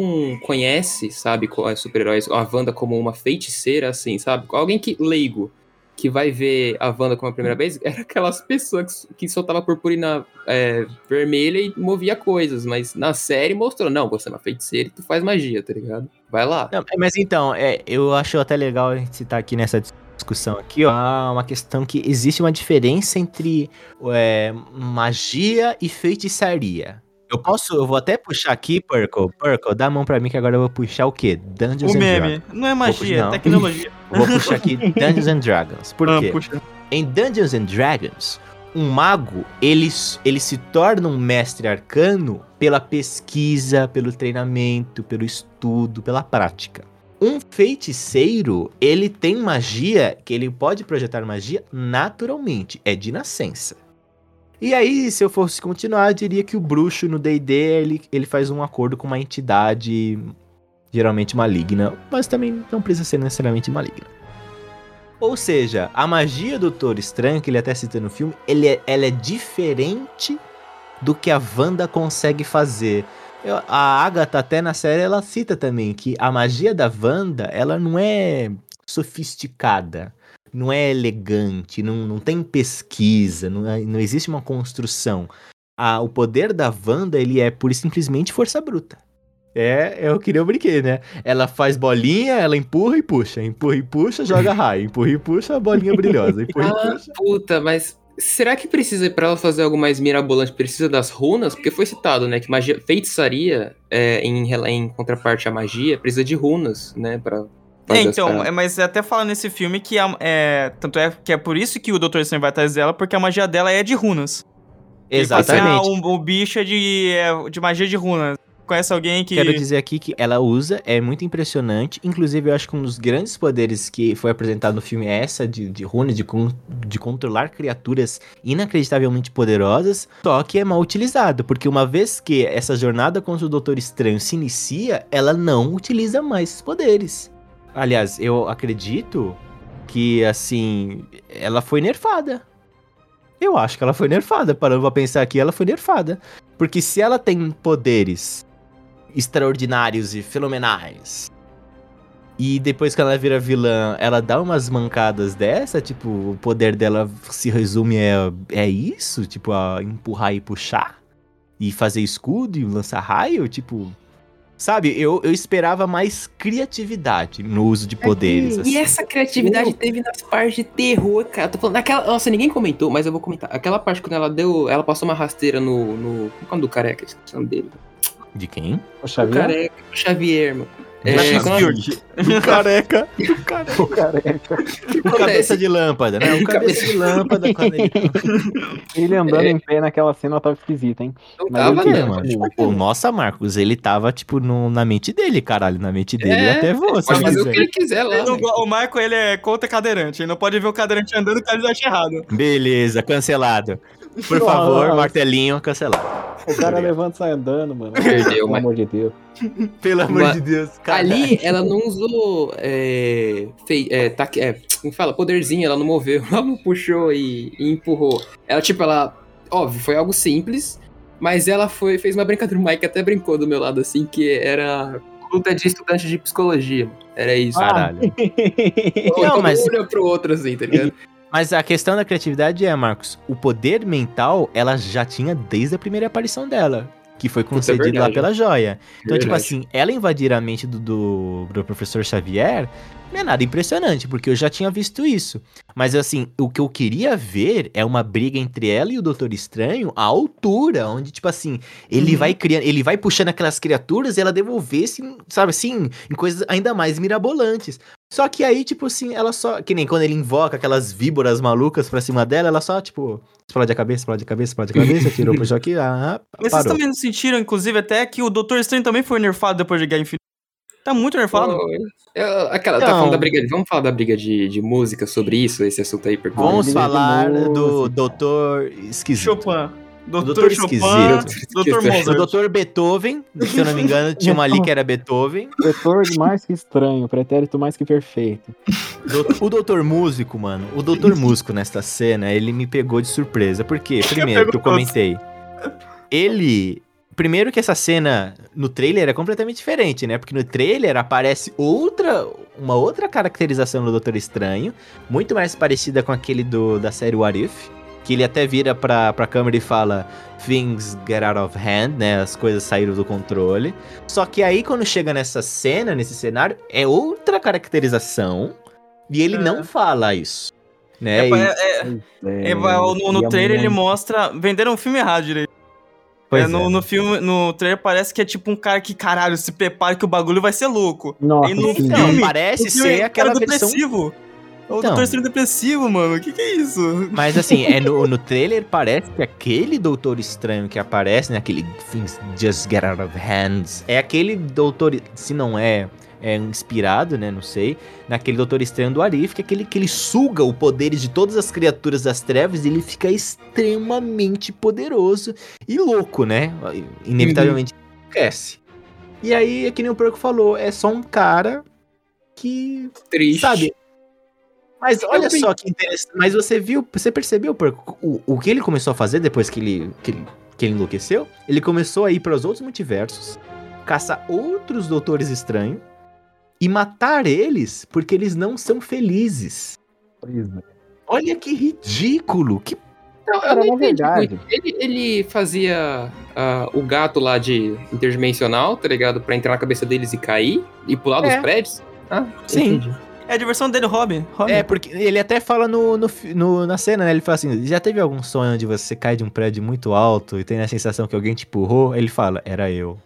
conhece, sabe, super-heróis, a Wanda como uma feiticeira, assim, sabe? Alguém que leigo, que vai ver a Wanda como a primeira vez, era aquelas pessoas que, que soltava purpurina é, vermelha e movia coisas, mas na série mostrou, não, você é uma feiticeira e tu faz magia, tá ligado? Vai lá. Não, mas então, é, eu acho até legal a gente citar aqui nessa discussão aqui, ó, uma questão que existe uma diferença entre é, magia e feitiçaria. Eu posso, eu vou até puxar aqui, Purple, Purple, dá a mão pra mim que agora eu vou puxar o quê? Dungeons O and meme. Dragons. Não é magia, é tecnologia. Vou puxar aqui Dungeons and Dragons. Por Ah, quê? puxa. Em Dungeons and Dragons, um mago, ele, ele se torna um mestre arcano pela pesquisa, pelo treinamento, pelo estudo, pela prática. Um feiticeiro, ele tem magia, que ele pode projetar magia naturalmente, é de nascença. E aí, se eu fosse continuar, eu diria que o bruxo no D&D, ele, ele faz um acordo com uma entidade geralmente maligna, mas também não precisa ser necessariamente maligna. Ou seja, a magia do Doutor Estranho, que ele até cita no filme, ele é- ela é diferente do que a Wanda consegue fazer. Eu- a Agatha, até na série, ela cita também que a magia da Wanda, ela não é sofisticada, não é elegante, não, não tem pesquisa, não, é- não existe uma construção. A- o poder da Wanda, ele é pura e simplesmente força bruta. É, é o que eu brinquei, né? Ela faz bolinha, ela empurra e puxa, empurra e puxa, joga raio, empurra e puxa, a bolinha brilhosa, empurra e Ah, puxa. puta, mas será que precisa, pra ela fazer algo mais mirabolante, precisa das runas? Porque foi citado, né, que magia, feitiçaria, é, em, em contraparte à magia, precisa de runas, né, pra É, então, é, mas até fala nesse filme que a- é, tanto é que é por isso que o Dr. Estranho vai atrás dela, porque a magia dela é de runas. Ele fala assim, Exatamente. ah, o, o bicho é de, é de magia de runas. Conhece alguém que. Quero dizer aqui que ela usa, é muito impressionante. Inclusive, eu acho que um dos grandes poderes que foi apresentado no filme é essa de, de runas, de, con- de controlar criaturas inacreditavelmente poderosas, só que é mal utilizado, porque uma vez que essa jornada contra o Doutor Estranho se inicia, ela não utiliza mais esses poderes. Aliás, eu acredito que, assim, ela foi nerfada. Eu acho que ela foi nerfada. Parando pra pensar aqui, ela foi nerfada. Porque se ela tem poderes extraordinários e fenomenais. E depois que ela vira vilã, ela dá umas mancadas dessa, tipo, o poder dela se resume é, é isso? Tipo, a empurrar e puxar? E fazer escudo e lançar raio? Tipo. Sabe, eu, eu esperava mais criatividade no uso de poderes. E assim. essa criatividade teve nas partes de terror, cara. Eu tô falando, naquela, nossa, ninguém comentou, mas eu vou comentar. Aquela parte quando ela deu, ela passou uma rasteira no, no qual é o nome do careca, esqueci o nome dele. De quem? O O Xavier? careca, o Xavier, mano. É, é o careca. O careca. O careca. O cabeça de lâmpada, né? O cabeça de lâmpada quando ele. Ele andando em pé naquela cena tava esquisito, hein? Não Mas tava, É, não. mano. Tipo, nossa, Marcos, ele tava, tipo, no- na mente dele, caralho. Na mente dele É, até você. Pode fazer o que ele quiser lá. Ele não go- o Michael, ele é contra cadeirante. Ele não pode ver o cadeirante andando que ele acha errado. Beleza, cancelado. Por favor, martelinho, cancelado. O cara levanta e sai andando, mano. Perdeu, Pelo mas- amor de Deus. Pelo amor Mas de Deus. cara. Ali, ela não usou. É, fei- é, tá, é, como fala? Poderzinho, ela não moveu, ela não puxou e, e empurrou. Ela, tipo, ela. Óbvio, foi algo simples, mas ela foi, fez uma brincadeira. O Mike até brincou do meu lado, assim, que era luta de estudante de psicologia. Era isso. Caralho. Ou Não, um mas- olha pro outro, assim, tá ligado? Mas a questão da criatividade é, Marcos, o poder mental ela já tinha desde a primeira aparição dela. Que foi Puta, é concedido lá pela joia. Então, tipo assim, ela invadir a mente do, do, do professor Xavier não é nada impressionante, porque eu já tinha visto isso. Mas assim, o que eu queria ver é uma briga entre ela e o Doutor Estranho à altura, onde, tipo assim, ele Uhum. vai criando, ele vai puxando aquelas criaturas e ela devolvesse, sabe assim, em coisas ainda mais mirabolantes. Só que aí, tipo assim, ela só. Que nem quando ele invoca aquelas víboras malucas pra cima dela, ela só, tipo, explode a cabeça, explode a cabeça, explode a cabeça, tirou pro aqui, ah, Mas vocês também não sentiram, inclusive, até que o Doutor Estranho também foi nerfado depois de Guerra Infinita? Tá muito nerfado. Foi. Eu- aquela, tá Não. falando da briga de. Vamos falar da briga de, de música sobre isso, esse assunto aí, por favor. Vamos falar do. Doutor Esquisito. Chopin. Doutor, Doutor Esquisito. Doutor. Doutor Beethoven, se eu não me engano, tinha uma ali que era Beethoven. Vetor mais que estranho, pretérito mais que perfeito. Doutor- O Doutor Músico, mano, o Doutor Músico nesta cena, ele me pegou de surpresa. Por quê? Primeiro, que eu comentei. Ele. Primeiro que essa cena no trailer é completamente diferente, né? Porque no trailer aparece outra. Uma outra caracterização do Doutor Estranho. Muito mais parecida com aquele do, da série What If. Que ele até vira pra, pra câmera e fala Things get out of hand, né? As coisas saíram do controle. Só que aí, quando chega nessa cena, nesse cenário, é outra caracterização. E ele É. não fala isso. Né? É, E- é, é, É, vai- no, no trailer ele mostra. Venderam o filme errado direito. Pois É, no, é. no filme, no trailer parece que é tipo um cara que, caralho, se prepara que o bagulho vai ser louco. Nossa, E no sim. Não, filme, parece O filme ser é aquela versão. depressivo. É o Então. Doutor Estranho depressivo, mano. O que, que é isso? Mas assim, é no, no trailer parece que aquele Doutor Estranho que aparece, né? Aquele Things Just Get Out of Hands. É aquele Doutor. Se não é. É inspirado, né? Não sei. Naquele Doutor Estranho do Arif, que é aquele que ele suga o poder de todas as criaturas das trevas e ele fica extremamente poderoso e louco, né? Inevitavelmente cresce. E aí, é que nem o Porco falou, é só um cara que Triste. Sabe? Mas olha Também. só que interessante. Mas você viu, você percebeu o, o que ele começou a fazer depois que ele, que ele, que ele enlouqueceu? Ele começou a ir para os outros multiversos, caçar outros doutores estranhos e matar eles porque eles não são felizes. Olha que ridículo! Que Não, eu Cara, não na entendi verdade-. Ele, ele fazia ah, o gato lá de interdimensional, tá ligado? Pra entrar na cabeça deles e cair e pular dos É. prédios? Ah, Sim. entendi. É a diversão dele, Robin. Robin. É, porque ele até fala no, no, no- na cena, né? Ele fala assim: já teve algum sonho onde você cai de um prédio muito alto e tem a sensação que alguém te empurrou? Ele fala, era eu.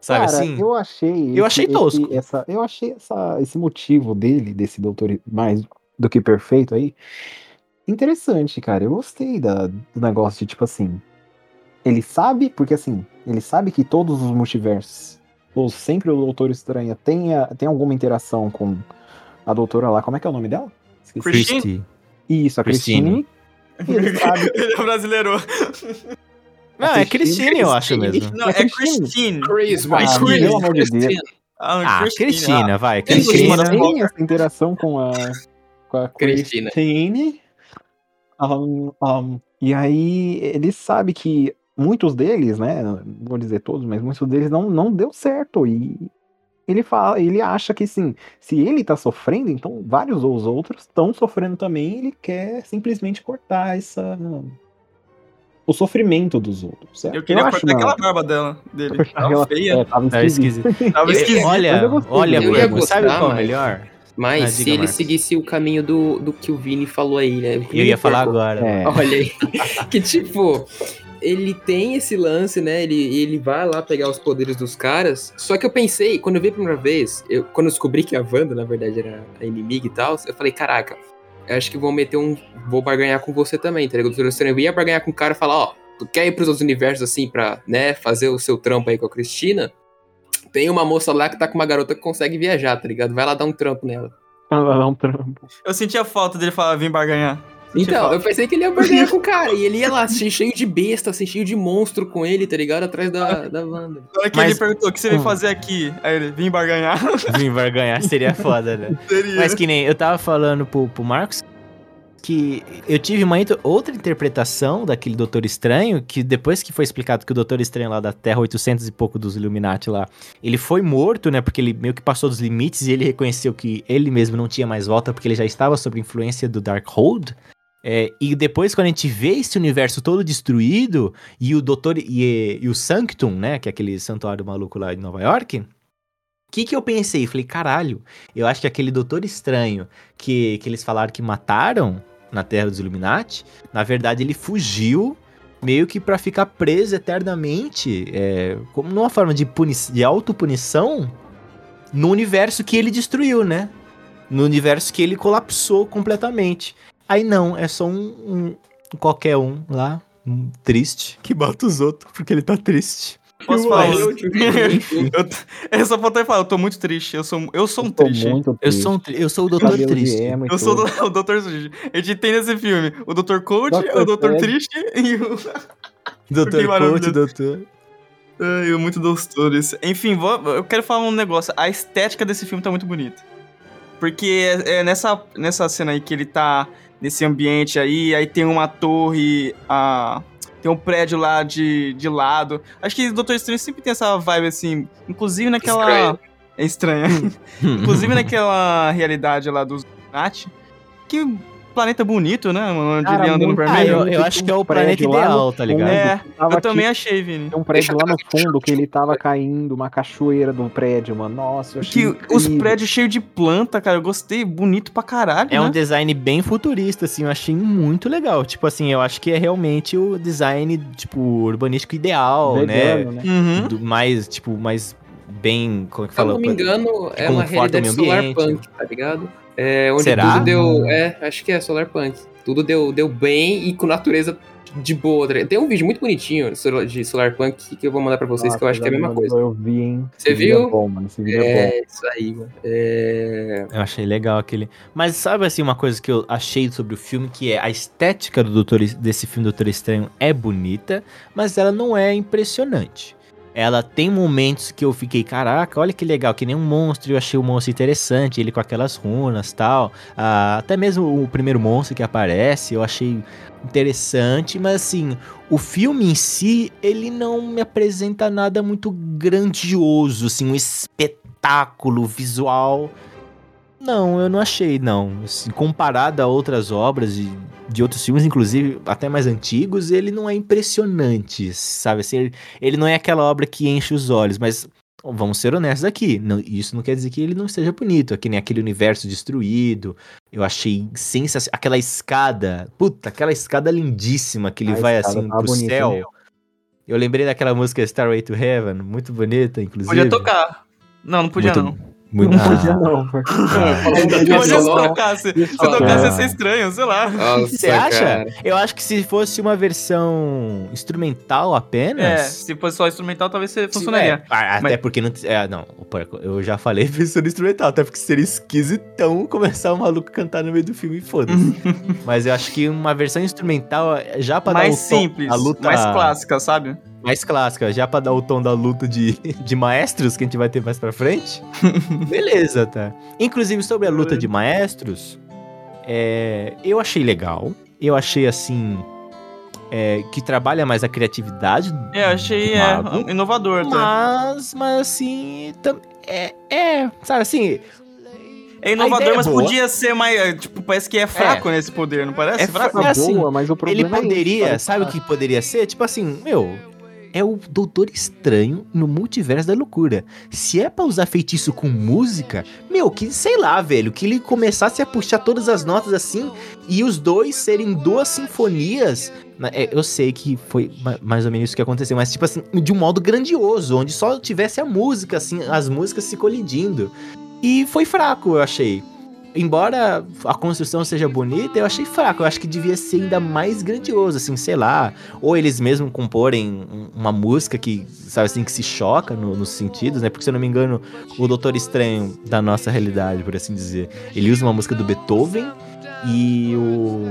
Sabe Cara, assim? Eu achei. Eu achei tosco. essa, eu achei essa, esse motivo dele, desse doutor mais do que perfeito aí, interessante, cara. Eu gostei da, do negócio de tipo assim. Ele sabe, porque assim, ele sabe que todos os multiversos, ou sempre o Doutor Estranho tenha, tem alguma interação com a doutora lá. Como é que é o nome dela? Esqueci. Christine? Isso, a Christine. Christine. Ele sabe. ele é brasileiro. Não, é Christine, eu acho mesmo. Não, É é Christine. Christine. Chris, Ah, Chris, pelo amor de Deus. Christine. Ah, Ah, Cristina, vai. Tem Cristina. Cristina. tem essa interação com a, com a Cristina. Christine. Um, um, e aí ele sabe que muitos deles, né? Não vou dizer todos, mas muitos deles não, não deu certo. E ele fala, ele acha que sim, se ele tá sofrendo, então vários os outros estão sofrendo também. Ele quer simplesmente cortar essa o sofrimento dos outros. Certo? Eu queria acho cortar uma- aquela barba dela, dele. Tava feia. é, tava esquisito. esquisito. Tava Eu- esquisito. Olha, eu olha, Eu ia Bruno, sabe gostar, qual é melhor? Mas Ah, se ele Marcos. seguisse o caminho do, do que o Vini falou aí, né? Eu ia falar agora. É. Olha aí. que tipo, ele tem esse lance, né? Ele, ele vai lá pegar os poderes dos caras. Só que eu pensei, quando eu vi a primeira vez, eu, quando eu descobri que a Wanda, na verdade, era a inimiga e tal, eu falei, caraca, eu acho que vou meter um. Vou barganhar com você também, tá ligado? Doutor Estranho, Eu ia barganhar com o cara e falar, ó, tu quer ir pros outros universos assim pra, né, fazer o seu trampo aí com a Cristina? Tem uma moça lá que tá com uma garota que consegue viajar, tá ligado? Vai lá dar um trampo nela. Ela dá um trampo. Eu sentia falta dele falar, vim barganhar. Então, eu pensei que ele ia barganhar com o cara. E ele ia lá, assim, cheio de besta, assim, cheio de monstro com ele, tá ligado? Atrás da, da Wanda. Na hora que Mas- ele perguntou o que você veio Hum. fazer aqui, aí ele, vim barganhar. Vim vai ganhar, seria foda, né? Seria. Mas que nem eu tava falando pro, pro Marcos que eu tive uma outra interpretação daquele Doutor Estranho, que depois que foi explicado que o Doutor Estranho lá da Terra 800 e pouco dos Illuminati lá, ele foi morto, né, porque ele meio que passou dos limites e ele reconheceu que ele mesmo não tinha mais volta porque ele já estava sob influência do Darkhold. É, e depois, quando a gente vê esse universo todo destruído, e o Doutor. E, e o Sanctum, né? Que é aquele santuário maluco lá em Nova York. O que, que eu pensei? Falei, caralho, eu acho que aquele Doutor Estranho que, que eles falaram que mataram na Terra dos Illuminati, na verdade ele fugiu meio que pra ficar preso eternamente, é, como numa forma de, de autopunição no universo que ele destruiu, né? No universo que ele colapsou completamente. Aí não, é só um, um qualquer um lá, um triste, que bota os outros porque ele tá triste. Posso Eu falar? Eu, eu, eu só faltei falar, eu tô muito triste. Eu sou, eu sou um Eu triste. muito Eu triste. sou, um, tri- eu sou o Doutor Triste. Eu sou do- o Dr. Triste. A gente tem nesse filme o Dr. Cold, Dr. o Dr. Fred. Triste e o. Doutor Que Coach, doutor. Ai, eu muito doutores. Enfim, vou- eu quero falar um negócio. A estética desse filme tá muito bonita. Porque é, é nessa, nessa cena aí que ele tá nesse ambiente aí, aí tem uma torre, a, tem um prédio lá de, de lado. Acho que Doutor Estranho sempre tem essa vibe assim, inclusive naquela. Estranho. É estranha. inclusive naquela realidade lá dos Nat. Que planeta bonito, né? Onde Cara, ele anda no eu, eu acho que é o planeta ideal, no tá ligado? É, eu também aqui- achei, Vini. Tem um prédio lá no fundo que ele tava caindo, uma cachoeira do prédio, mano. Nossa, eu achei Que os prédios cheios de planta, cara, eu gostei, bonito pra caralho, É né? um design bem futurista, assim, eu achei muito legal. Tipo assim, eu acho que é realmente o design, tipo, urbanístico ideal, Vegano, né? né? Uhum. Do mais, tipo, mais bem. Como é que Se eu fala? não me engano, é uma realidade solar punk, tá ligado? É, onde Será? tudo deu. É, acho que é solar punk. Tudo deu, deu bem e com natureza de boa. tá? Tem um vídeo muito bonitinho de solar- punk que eu vou mandar pra vocês, que eu acho que é a mesma Nossa, coisa. Eu vi, hein? Você Esse vídeo viu? É bom, mano. Esse vídeo é, bom. É, isso aí, mano. É. Eu achei legal aquele. Mas sabe assim, uma coisa que eu achei sobre o filme, que é a estética do Doutor, desse filme Doutor Estranho é bonita, mas ela não é impressionante. Ela tem momentos que eu fiquei, caraca, olha que legal, que nem um monstro, eu achei o monstro interessante, ele com aquelas runas tal. Ah, até mesmo o primeiro monstro que aparece, eu achei interessante, mas assim, o filme em si, ele não me apresenta nada muito grandioso, assim, um espetáculo visual. Não, eu não achei, não. Assim, comparado a outras obras de, de outros filmes, inclusive até mais antigos, ele não é impressionante, sabe? Assim, ele, ele não é aquela obra que enche os olhos, mas vamos ser honestos aqui. não- isso não quer dizer que ele não seja bonito. É que nem aquele universo destruído. Eu achei sensacional. Aquela escada. Puta, aquela escada lindíssima que ele A vai assim tá pro bonita céu. mesmo. Eu lembrei daquela música Starway to Heaven, muito bonita, inclusive. Podia tocar. Não, não podia Muito- não. Muito... Não podia Ah. não, da Podia se tocasse. Se tocasse ia ser estranho, sei lá. Nossa, Você acha? cara. Eu acho que se fosse uma versão instrumental apenas. É, se fosse só instrumental, talvez funcionaria. é, ah, até Mas- porque não. É, não, eu já falei versão instrumental, até porque seria esquisitão começar o maluco cantar no meio do filme e foda-se. Mas eu acho que uma versão instrumental, já pra mais dar o tom, simples, a luta mais clássica, sabe? Mais clássica, já pra dar o tom da luta de, de maestros que a gente vai ter mais pra frente. Beleza, tá. Inclusive, sobre a luta de maestros, é, eu achei legal. Eu achei assim. é, que trabalha mais a criatividade. É, achei é, Mago. inovador. Tá? Mas, mas assim. tam- É, é, sabe assim. É A inovador, é mas boa. podia ser mais. é, Tipo, parece que é fraco nesse poder, não parece? É fraco? fra- Tá assim, boa, mas o Ele problema é esse, poderia, sabe o que poderia ser? Tipo assim, meu. É o Doutor Estranho no multiverso da loucura. Se é pra usar feitiço com música, meu, que sei lá, velho, que ele começasse a puxar todas as notas assim e os dois serem duas sinfonias. Na- é, eu sei que foi ma- mais ou menos isso que aconteceu, mas tipo assim, de um modo grandioso, onde só tivesse a música, assim, as músicas se colidindo. E foi fraco, eu achei. Embora a construção seja bonita, eu achei fraco. Eu acho que devia ser ainda mais grandioso, assim, sei lá. Ou eles mesmo comporem um- uma música que, sabe assim, que se choca no- nos sentidos, né? Porque, se eu não me engano, o Doutor Estranho da nossa realidade, por assim dizer, ele usa uma música do Beethoven e o.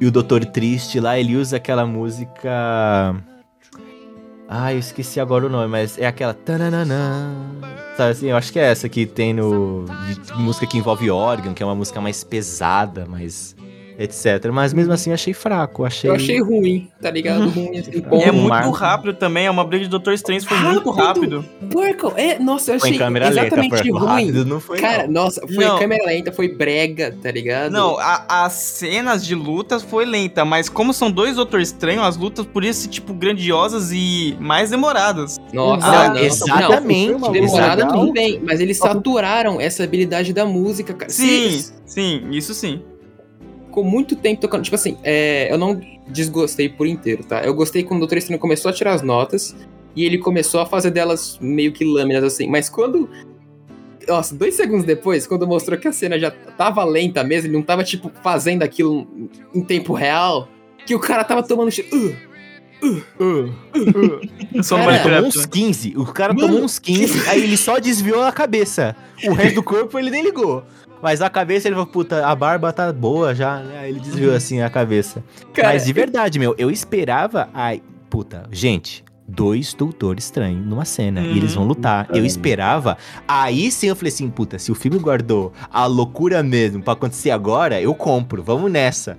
E o Doutor Triste lá, ele usa aquela música. Ah, eu esqueci agora o nome, mas é aquela. Tananana. Sabe assim, eu acho que é essa que tem no. música que envolve órgão, que é uma música mais pesada, mais. Etc. Mas mesmo assim eu achei fraco. Achei. Eu achei ruim, tá ligado? Ruim, assim, bom. é muito marco. rápido também, é uma briga de Doutor Estranho, foi muito rápido. Porco, é, nossa, eu Foi em achei lenta, exatamente foi ruim. rápido, não foi? Cara, não. nossa, foi Não. câmera lenta, foi brega, tá ligado? Não, a- as cenas de lutas foi lenta, mas como são dois Doutor Estranho, as lutas por isso ser, tipo, grandiosas e mais demoradas. Nossa, Ah, não, exatamente. Não, demorada tudo bem, mas eles saturaram essa habilidade da música, cara. Sim, Se- sim, isso sim. Ficou muito tempo tocando. Tipo assim, é, eu não desgostei por inteiro, tá? Eu gostei quando o Doutor Estranho começou a tirar as notas e ele começou a fazer delas meio que lâminas assim. Mas quando. Nossa, dois segundos depois, quando mostrou que a cena já tava lenta mesmo, ele não tava, tipo, fazendo aquilo em tempo real, que o cara tava tomando. che- Uh, Eu sou um Cara, Tomou uns 15. O cara tomou uns 15, aí ele só desviou a cabeça. O resto do corpo ele nem ligou. Mas a cabeça ele falou, puta, a barba tá boa já, né? Aí ele desviou assim a cabeça. cara, Mas de verdade, meu, eu esperava. Ai, puta, gente. Dois doutores estranhos numa cena. E eles vão lutar. Eu esperava. Aí sim eu falei assim, puta, se o filme guardou a loucura mesmo pra acontecer agora, eu compro. Vamos nessa.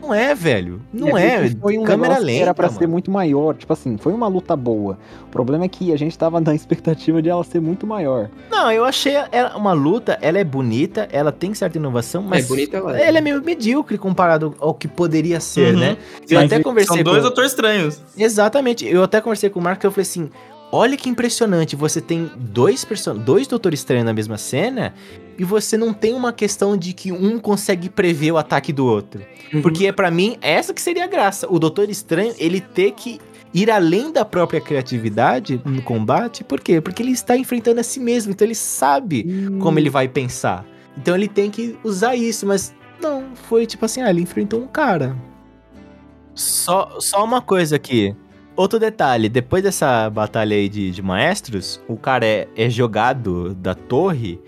Não é, velho. Não é. porque Foi um câmera lenta. era pra mano. ser muito maior. Tipo assim, foi uma luta boa. O problema é que a gente tava na expectativa de ela ser muito maior. Não, eu achei ela uma luta, ela é bonita, ela tem certa inovação, mas é bonita ela. é. ela é meio medíocre comparado ao que poderia ser, Uhum. né? Eu Mas até conversei São dois com... Doutor Estranhos. Exatamente, eu até conversei com o Marco e eu falei assim, olha que impressionante, você tem dois, person... dois Doutores Estranhos na mesma cena e você não tem uma questão de que um consegue prever o ataque do outro. Uhum. Porque pra mim, essa que seria a graça. O Doutor Estranho, ele ter que ir além da própria criatividade no combate. Por quê? Porque ele está enfrentando a si mesmo. Então ele sabe como ele vai pensar. Então ele tem que usar isso, mas não, foi tipo assim, ah, ele enfrentou um cara. Só, só uma coisa aqui. Outro detalhe, depois dessa batalha aí de, de maestros, o cara é, é jogado da torre,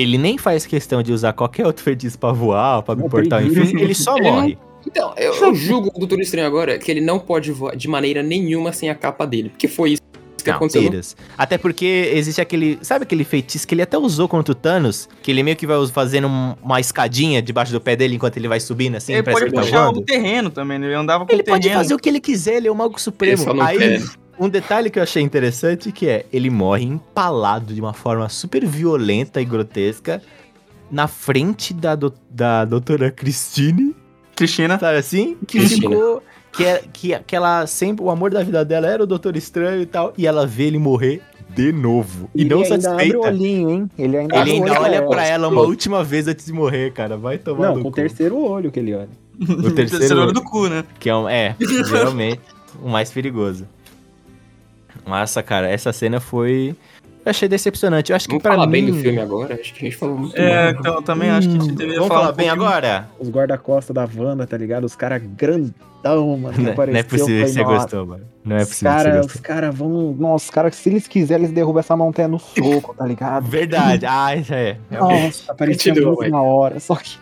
ele nem faz questão de usar qualquer outro feitiço pra voar, pra me Não, portar, enfim, ele só Ele não- morre. Então, eu, eu julgo o Doutor Estranho agora que ele não pode voar de maneira nenhuma sem a capa dele. Porque foi isso que Não, aconteceu. tiras. Até porque existe aquele. Sabe aquele feitiço que ele até usou contra o Thanos? Que ele meio que vai fazendo um- uma escadinha debaixo do pé dele enquanto ele vai subindo assim, ele pode ele tá puxar voando? o terreno também, né? Ele andava com Ele o terreno. pode fazer o que ele quiser, ele é o Mago Supremo. Ele só não Aí, quer. Um detalhe que eu achei interessante que é, ele morre empalado de uma forma super violenta e grotesca na frente da, do- da doutora Christine, Cristina. sabe assim? Que Cristina. ficou... Que, é, que, que ela sempre, o amor da vida dela era o Doutor Estranho e tal, e ela vê ele morrer de novo. E, ele não ainda abre o satisfeita. olhinho, hein? Ele ainda, Ele ainda olha pra ela uma última vez antes de morrer, cara. Vai tomar Não, no com o terceiro olho que ele olha. O terceiro olho olho. do cu, né? Que é, um, é geralmente, o mais perigoso. Nossa, cara, essa cena foi... Eu achei decepcionante. Eu acho que Vamos falar mim... bem do filme agora? Acho que a gente falou muito É, mal. então eu também acho que a gente deveria Vamos falar, falar um bem agora? Os guarda-costas da Wanda, tá ligado? Os caras grandão, mano. Não, não é apareceu, possível que você falei, "Nossa, gostou, mano. Não é Os possível que você caras gostou. os cara vão. Nossa, os caras, se eles quiserem, eles derrubam essa montanha no soco, tá ligado? Verdade. Ah, isso é. Nossa, Continua, muito na hora. Só que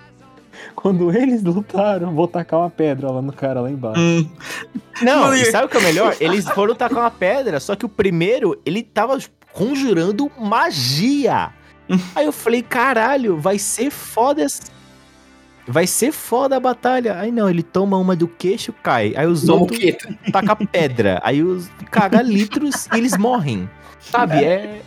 quando eles lutaram, vou tacar uma pedra lá no cara lá embaixo. Hum, Não, Mano, e sabe o que é o melhor? Eles foram tacar uma pedra, só que o primeiro, ele tava conjurando magia. Aí eu falei, caralho, vai ser foda essa... Vai ser foda a batalha. Aí não, ele toma uma do queixo, cai. Aí os Toma o outros taca pedra. Aí os caga litros e eles morrem. Sabe? É.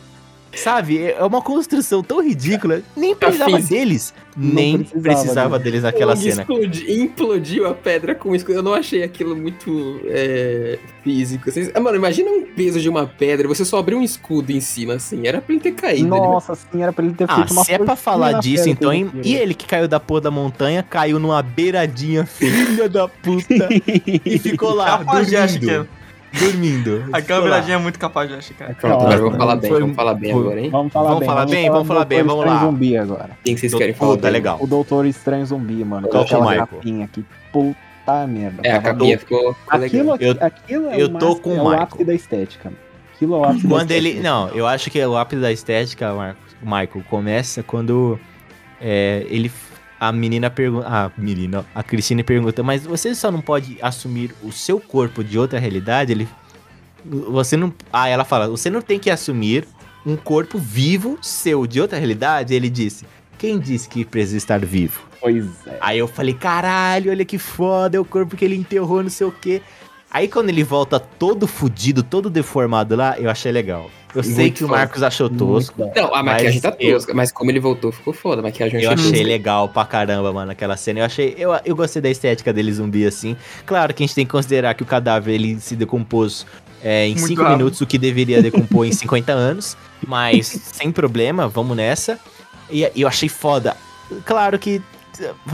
Sabe? É uma construção tão ridícula. Nem precisava deles. Não Nem precisava precisava deles naquela Ele cena. explodi- implodiu a pedra com isso. Eu não achei aquilo muito é, físico. assim. Ah, Mano, imagina um peso de uma pedra, você só abriu um escudo em cima, assim. Era pra ele ter caído. ali, Nossa, assim, era pra ele ter Ah, feito uma se é pra falar disso, então. E ele que caiu da porra da montanha, caiu numa beiradinha, filha da puta, e ficou lá, dormindo. Que Dormindo. Lá. viradinha é muito cafajeste, cara. Pronto, agora vamos falar bem, vamos falar bem agora, hein? Vamos falar Vamos bem. falar bem? Vamos falar bem, vamos lá. zumbi agora. Quem vocês querem falar? Puta, bem? legal. O Doutor Estranho zumbi, mano. Com o aquela Michael. capinha aqui. Puta merda. É, a capinha ficou, ficou Aquilo, legal. Eu- aquilo é, eu tô com o é o ápice da estética. Aquilo é o ápice Quando ele. Não, eu acho que o ápice da estética, Mar- Michael, começa quando é, ele a menina pergunta. A menina, a Cristina pergunta, mas você só não pode assumir o seu corpo de outra realidade? Ele. Você não. Ah, ela fala, você não tem que assumir um corpo vivo seu de outra realidade? Ele disse. Quem disse que precisa estar vivo? Pois é. Aí eu falei, caralho, olha que foda, é o corpo que ele enterrou, não sei o quê. Aí quando ele volta todo fudido, todo deformado lá, eu achei legal. Eu sei Muito que o foda. Marcos achou tosco. Não, a maquiagem tá eu- tosca, mas como ele voltou, ficou foda. A maquiagem Eu achei tosca. legal pra caramba, mano, aquela cena. Eu achei. Eu, eu gostei da estética dele zumbi assim. Claro que a gente tem que considerar que o cadáver ele se decompôs é, em Muito 5 rápido. minutos, o que deveria decompor em 50 anos. Mas sem problema, vamos nessa. E e eu achei foda. Claro que,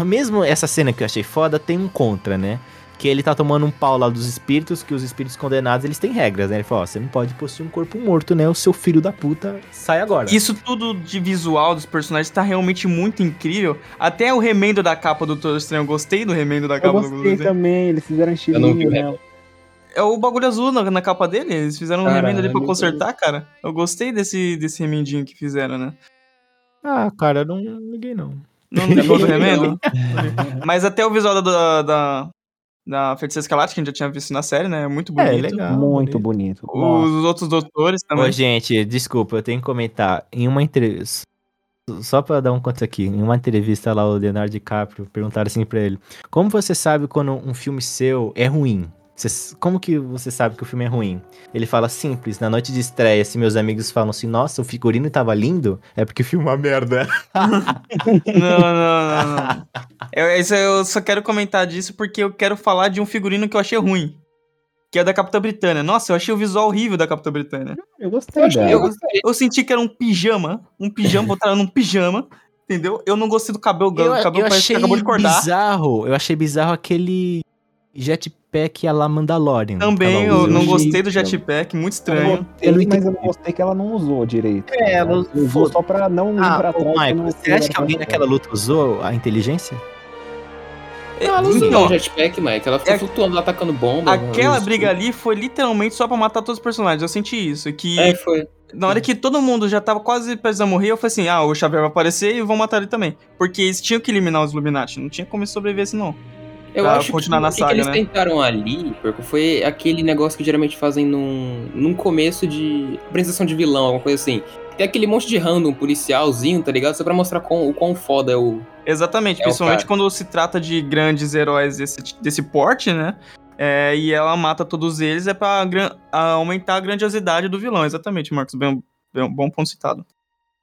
mesmo essa cena que eu achei foda, tem um contra, né? Que ele tá tomando um pau lá dos espíritos, que os espíritos condenados, eles têm regras, né? Ele falou, ó, você não pode possuir um corpo morto, né? O seu filho da puta sai agora. Isso tudo de visual dos personagens tá realmente muito incrível. Até o remendo da capa do Doutor Estranho, eu gostei do remendo da Eu capa do gostei Doutor Estranho. também, eles fizeram não estilinho nela. É o bagulho azul na, na capa dele, eles fizeram um remendo ali pra eu consertar, cara. Eu gostei desse, desse remendinho que fizeram, né? Ah, cara, eu não liguei não. Não ligou do remendo? Mas até o visual da, da, da Feiticeira Escarlate, que a gente já tinha visto na série, né? É muito bonito. É, legal. Muito bonito. Nossa. Os outros doutores Ô, também. gente, desculpa, eu tenho que comentar. Em uma entrevista. Só pra dar um conto aqui, em uma entrevista lá, o Leonardo DiCaprio perguntaram assim pra ele: Como você sabe quando um filme seu é ruim? Como que você sabe que o filme é ruim? Ele fala simples, na noite de estreia, se meus amigos falam assim, nossa, o figurino tava lindo, é porque o filme é uma merda. Não, não, não, não. Eu, isso eu só quero comentar disso porque eu quero falar de um figurino que eu achei ruim. Que é da Capitã Britânia. Nossa, eu achei o visual horrível da Capitã Britânia. Eu gostei Eu achei- eu gostei. Eu senti que era um pijama. Um pijama, botaram num pijama. Entendeu? Eu não gostei do cabelo. Eu, o cabelo eu parece que achei acabou de cortar. bizarro, eu achei bizarro aquele jetpack a la Mandalorian. Também, ela eu não gostei do jetpack, muito estranho. gostei, Eu não mas eu não gostei que ela não usou direito. É, ela usou usou- só pra não ir Ah, pra ô, trás. Michael, você acha que alguém naquela luta usou a inteligência? É, Não, então, o jetpack, Mike. Ela ficou É- flutuando lá, atacando bomba. aquela briga ali foi literalmente só pra matar todos os personagens. Eu senti isso. Que É, foi. na hora que todo mundo já tava quase prestes a morrer, eu falei assim: ah, o Xavier vai aparecer e vão matar ele também. Porque eles tinham que eliminar os Illuminati. Não tinha como sobreviver assim, não. Eu acho continuar que na o que saga, que eles né? tentaram ali, porque foi aquele negócio que geralmente fazem num, num começo de apresentação de vilão, alguma coisa assim. Tem aquele monte de random policialzinho, tá ligado? Só pra mostrar quão- o quão foda é o. Exatamente, É o principalmente cara. quando se trata de grandes heróis desse, desse porte, né? É, e ela mata todos eles, é pra a aumentar a grandiosidade do vilão. Exatamente, Marcos. Bem, bem- bom ponto citado.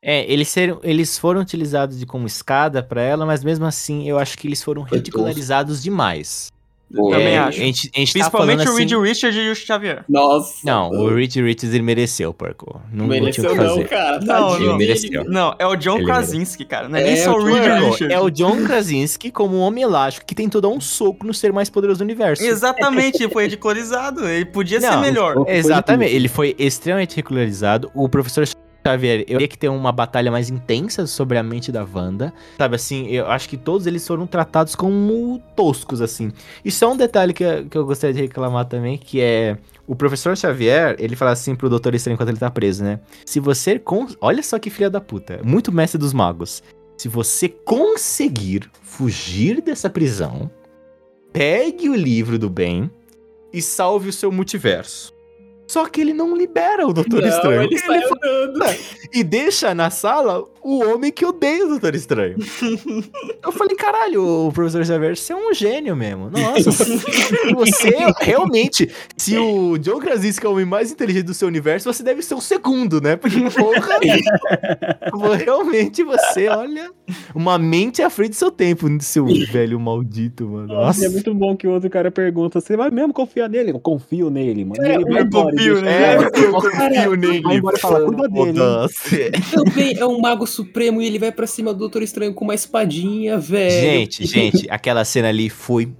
É, eles, seram, eles foram utilizados de como escada pra ela, mas mesmo assim eu acho que eles foram ridicularizados demais. Também É, acho. A gente, a gente tá Principalmente falando o Reed assim... Richard e o Xavier. Nossa. Não, o Reed Richards ele mereceu, porco. Não, não tinha o que fazer. cara. Não, tadinho não. dele. mereceu. Não, é o John Ele Krasinski, cara. Não é, É, nem só o Reed Porco, Richard. É o John Krasinski como um homem elástico que tentou dar um soco no ser mais poderoso do universo. Exatamente, foi ridicularizado. Ele podia ser Não, melhor. Foi Exatamente, ele foi extremamente ridicularizado. O professor Xavier, eu queria que ter uma batalha mais intensa sobre a mente da Wanda. Sabe assim, eu acho que todos eles foram tratados como toscos, assim. E só um detalhe que, eu- que eu gostaria de reclamar também, que é. O professor Xavier, ele fala assim pro Doutor Estranho enquanto ele tá preso, né? Se você. Con... Olha só que filha da puta. Muito mestre dos magos. Se você conseguir fugir dessa prisão, pegue o livro do bem e salve o seu multiverso. Só que ele não libera o Doutor Estranho. ele sai andando. E deixa na sala o homem que odeia o Doutor Estranho. Eu falei, caralho, o professor Xavier, você é um gênio mesmo. Nossa, você realmente, se o John Krasinski é o homem mais inteligente do seu universo, você deve ser o segundo, né? Porque, porra, realmente você, olha, uma mente à frente do seu tempo, seu velho maldito, mano. Nossa, é muito bom que o outro cara pergunta: você vai mesmo confiar nele? Eu confio nele, mano. E ele vai eu embora confio É, nele. eu confio nele. Vai embora fala, cuida dele. Também é um mago supremo e ele vai pra cima do Doutor Estranho com uma espadinha, velho. Gente, gente, aquela cena ali foi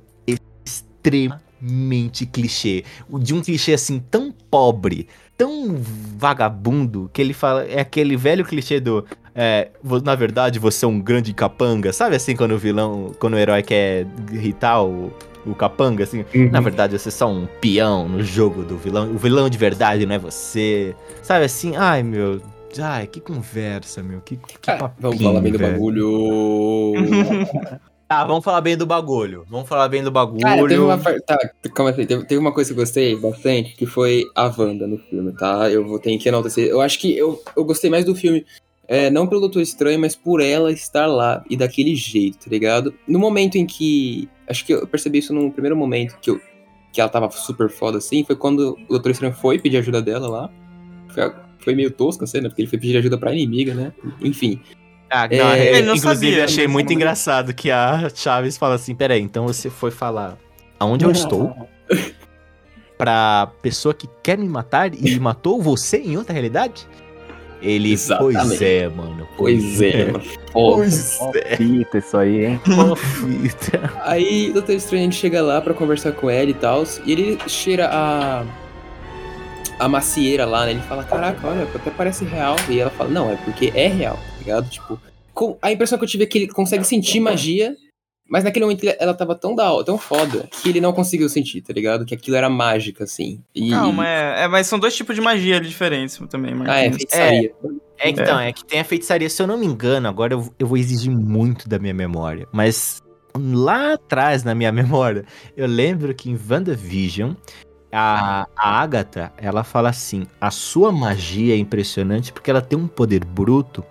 extremamente clichê. O- De um clichê assim tão pobre, tão vagabundo, que ele fala. É aquele velho clichê do. é, na verdade, você é um grande capanga. Sabe assim quando o vilão. Quando o herói quer irritar o. O capanga, assim. Uhum. Na verdade, você é só um peão no jogo do vilão. O vilão de verdade não é você. Sabe assim? Ai, meu. Ai, que conversa, meu. Que, que Ah, papinho, vamos falar bem do velho. bagulho. Tá, vamos falar bem do bagulho. Vamos falar bem do bagulho. Cara, teve uma, tá, calma aí, teve, teve uma coisa que eu gostei bastante, que foi a Wanda no filme, tá? Eu vou ter que enaltecer. Eu acho que eu, eu gostei mais do filme, é, não pelo Doutor Estranho, mas por ela estar lá e daquele jeito, tá ligado? No momento em que. Acho que eu percebi isso no primeiro momento que, eu, que ela tava super foda assim, foi quando o Doutor Estranho foi pedir ajuda dela lá. Foi, foi meio tosca a cena, porque ele foi pedir ajuda pra inimiga, né? Enfim. Ah, não, É, é, ele não inclusive, sabia, achei muito engraçado que a Chaves fala assim: peraí, então você foi falar aonde eu estou pra pessoa que quer me matar e matou você em outra realidade? Ele, pois Exatamente. é, mano. Pois é, mano. Pois é, fita isso aí, hein? fita. Aí o Doutor Estranho ele chega lá pra conversar com ela e tal, e ele cheira a. a macieira lá, né? Ele fala, caraca, olha, até parece real. E ela fala, não, é porque é real, tá ligado? Tipo, com- a impressão que eu tive é que ele consegue sentir magia, mas naquele momento ela tava tão da tão foda que ele não conseguiu sentir, tá ligado? Que aquilo era mágica, assim. E... Calma, é, é, mas são dois tipos de magia diferentes também, Ah, é, Marquinhos. feitiçaria. É, então, é que tem a feitiçaria, se eu não me engano, agora eu, eu vou exigir muito da minha memória. Mas lá atrás, na minha memória, eu lembro que em WandaVision, a, a Agatha, ela fala assim: a sua magia é impressionante porque ela tem um poder bruto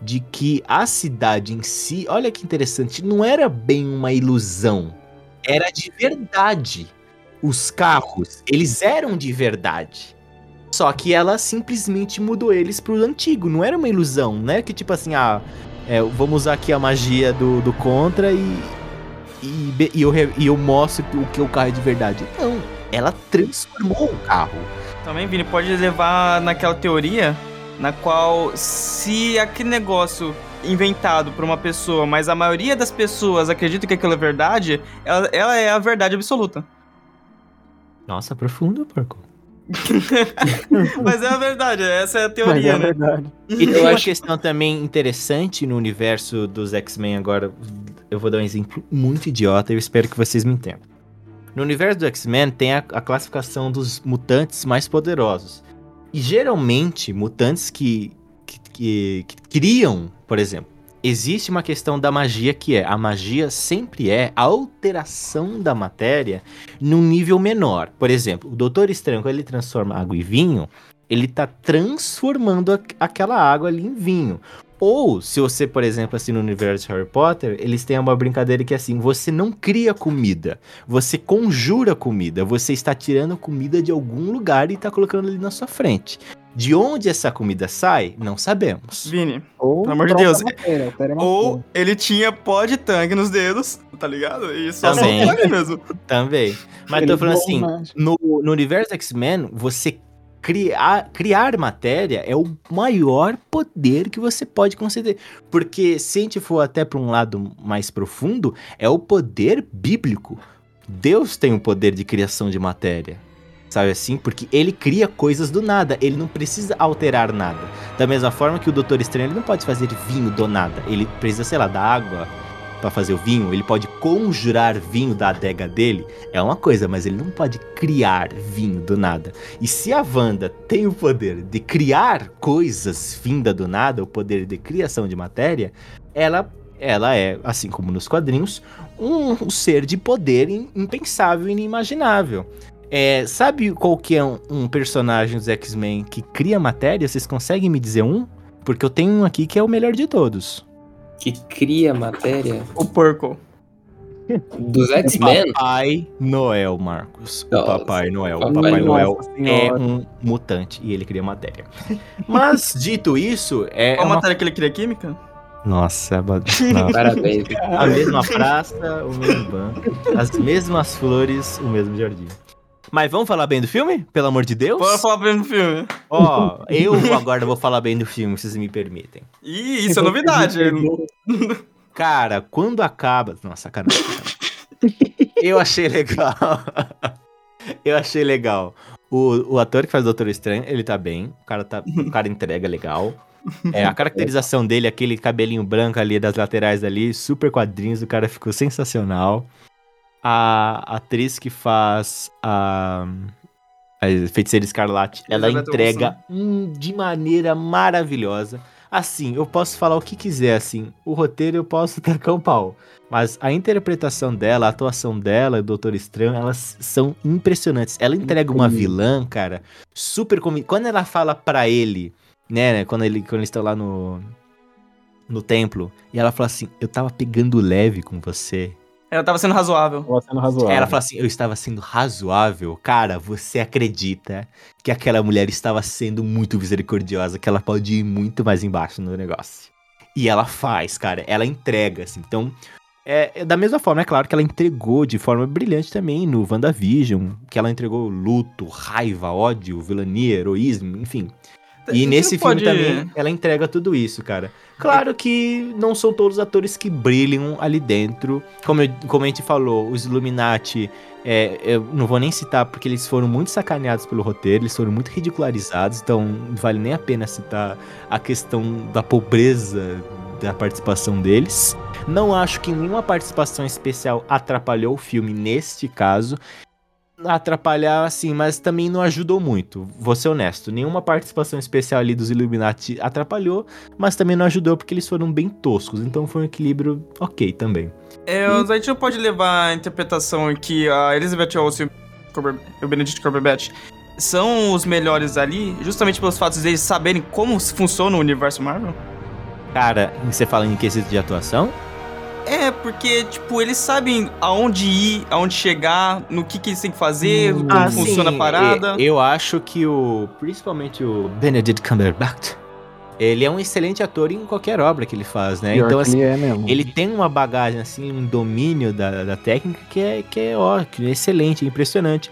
de que a cidade em si, olha que interessante, não era bem uma ilusão, era de verdade. Os carros, eles eram de verdade. Só que ela simplesmente mudou eles pro antigo, não era uma ilusão, né? Que tipo assim, ah, é, vamos usar aqui a magia do, do Contra e, e, e eu, e eu mostro o que o carro é de verdade. Não, ela transformou o carro. Também, Vini, pode levar naquela teoria na qual se aquele negócio inventado por uma pessoa, mas a maioria das pessoas acredita que aquilo é verdade, ela, ela é a verdade absoluta. Nossa, profundo, porco. mas é a verdade, essa é a Mas teoria, é né? verdade. E tem Eu uma acho- questão também interessante no universo dos X-Men agora. Eu vou dar um exemplo muito idiota e eu espero que vocês me entendam. No universo do X-Men tem a, a classificação dos mutantes mais poderosos. E geralmente, mutantes que, que, que- que criam, por exemplo, existe uma questão da magia que é: a magia sempre é a alteração da matéria num nível menor. Por exemplo, o Doutor Estranho, quando ele transforma água em vinho, ele tá transformando aquela água ali em vinho. Ou, se você, por exemplo, assim, no universo de Harry Potter, eles têm uma brincadeira que é assim, você não cria comida, você conjura comida, você está tirando comida de algum lugar e está colocando ali na sua frente. De onde essa comida sai, não sabemos. Vini, Ou Pelo amor de Deus. matéria, ou ele tinha pó de tangue nos dedos, tá ligado? E só Também. mesmo. Também. Mas Ele tô falando assim, no, no universo X-Men, você criar, criar matéria é o maior poder que você pode conceder. Porque se a gente for até para um lado mais profundo, é o poder bíblico. Deus tem o poder de criação de matéria. Sabe assim? Porque ele cria coisas do nada, ele não precisa alterar nada. Da mesma forma que o Doutor Estranho, ele não pode fazer vinho do nada. Ele precisa, sei lá, da água para fazer o vinho, ele pode conjurar vinho da adega dele, é uma coisa, mas ele não pode criar vinho do nada. E se a Wanda tem o poder de criar coisas vinda do nada, o poder de criação de matéria, ela, ela é, assim como nos quadrinhos, um, um ser de poder im- impensável e inimaginável. É, sabe qual que é um, um personagem dos X-Men que cria matéria? Vocês conseguem me dizer um? Porque eu tenho um aqui que é o melhor de todos. Que cria matéria O porco. dos X-Men. Papai Noel, Marcos. O Nossa, Papai Noel. O Papai Papai Noel. É um mutante e ele cria matéria. Mas, dito isso, é Qual uma... matéria que ele cria química? Nossa, ba- não. Parabéns. a mesma praça, o mesmo banco, as mesmas flores, o mesmo jardim. Mas vamos falar bem do filme? Pelo amor de Deus? Bora falar bem do filme. Ó, eu agora vou falar bem do filme, vocês me permitem. Ih, isso é novidade. Cara, quando acaba. Nossa, sacanagem. Eu achei legal. Eu achei legal. O, o ator que faz o Doutor Estranho, ele tá bem. O cara, tá, o cara entrega legal. É, a caracterização dele, aquele cabelinho branco ali das laterais ali, super quadrinhos, o cara ficou sensacional. A atriz que faz a, a Feiticeira Escarlate, ela Elizabeth entrega hum, de maneira maravilhosa. Assim, eu posso falar o que quiser, assim, o roteiro eu posso tacar o pau. Mas a interpretação dela, a atuação dela, do Doutor Estranho, elas são impressionantes. Ela entrega uma vilã, cara, super comi... Quando ela fala pra ele, né, né, quando, ele, quando eles estão lá no, no templo, e ela fala assim, eu tava pegando leve com você. Ela tava sendo razoável. Tava sendo razoável. Ela fala assim: Eu estava sendo razoável. Cara, você acredita que aquela mulher estava sendo muito misericordiosa, que ela pode ir muito mais embaixo no negócio. E ela faz, cara. Ela entrega, assim. Então, é, é da mesma forma, é claro que ela entregou de forma brilhante também no WandaVision, que ela entregou luto, raiva, ódio, vilania, heroísmo, enfim. E Você nesse pode- filme também, ela entrega tudo isso, cara. Claro que não são todos os atores que brilham ali dentro. Como, eu- como a gente falou, os Illuminati, é, eu não vou nem citar porque eles foram muito sacaneados pelo roteiro, eles foram muito ridicularizados, então não vale nem a pena citar a questão da pobreza da participação deles. Não acho que nenhuma participação especial atrapalhou o filme neste caso. Atrapalhar, assim, mas também não ajudou muito. Vou ser honesto. Nenhuma participação especial ali dos Illuminati atrapalhou, mas também não ajudou porque eles foram bem toscos. Então foi um equilíbrio ok também. É, a gente não pode levar a interpretação que a Elizabeth Olsen e o Benedict Cumberbatch são os melhores ali, justamente pelos fatos deles saberem como funciona o universo Marvel? Cara, você fala em quesito de atuação? É, porque, tipo, eles sabem aonde ir, aonde chegar, no que, que eles têm que fazer, Hum. como Ah, funciona a parada. e- Eu acho que o. Principalmente o Benedict Cumberbatch. Ele é um excelente ator em qualquer obra que ele faz, né? Pior então, que assim, ele é mesmo. ele tem uma bagagem, assim, um domínio da, da técnica que é, que é ótimo, excelente, impressionante.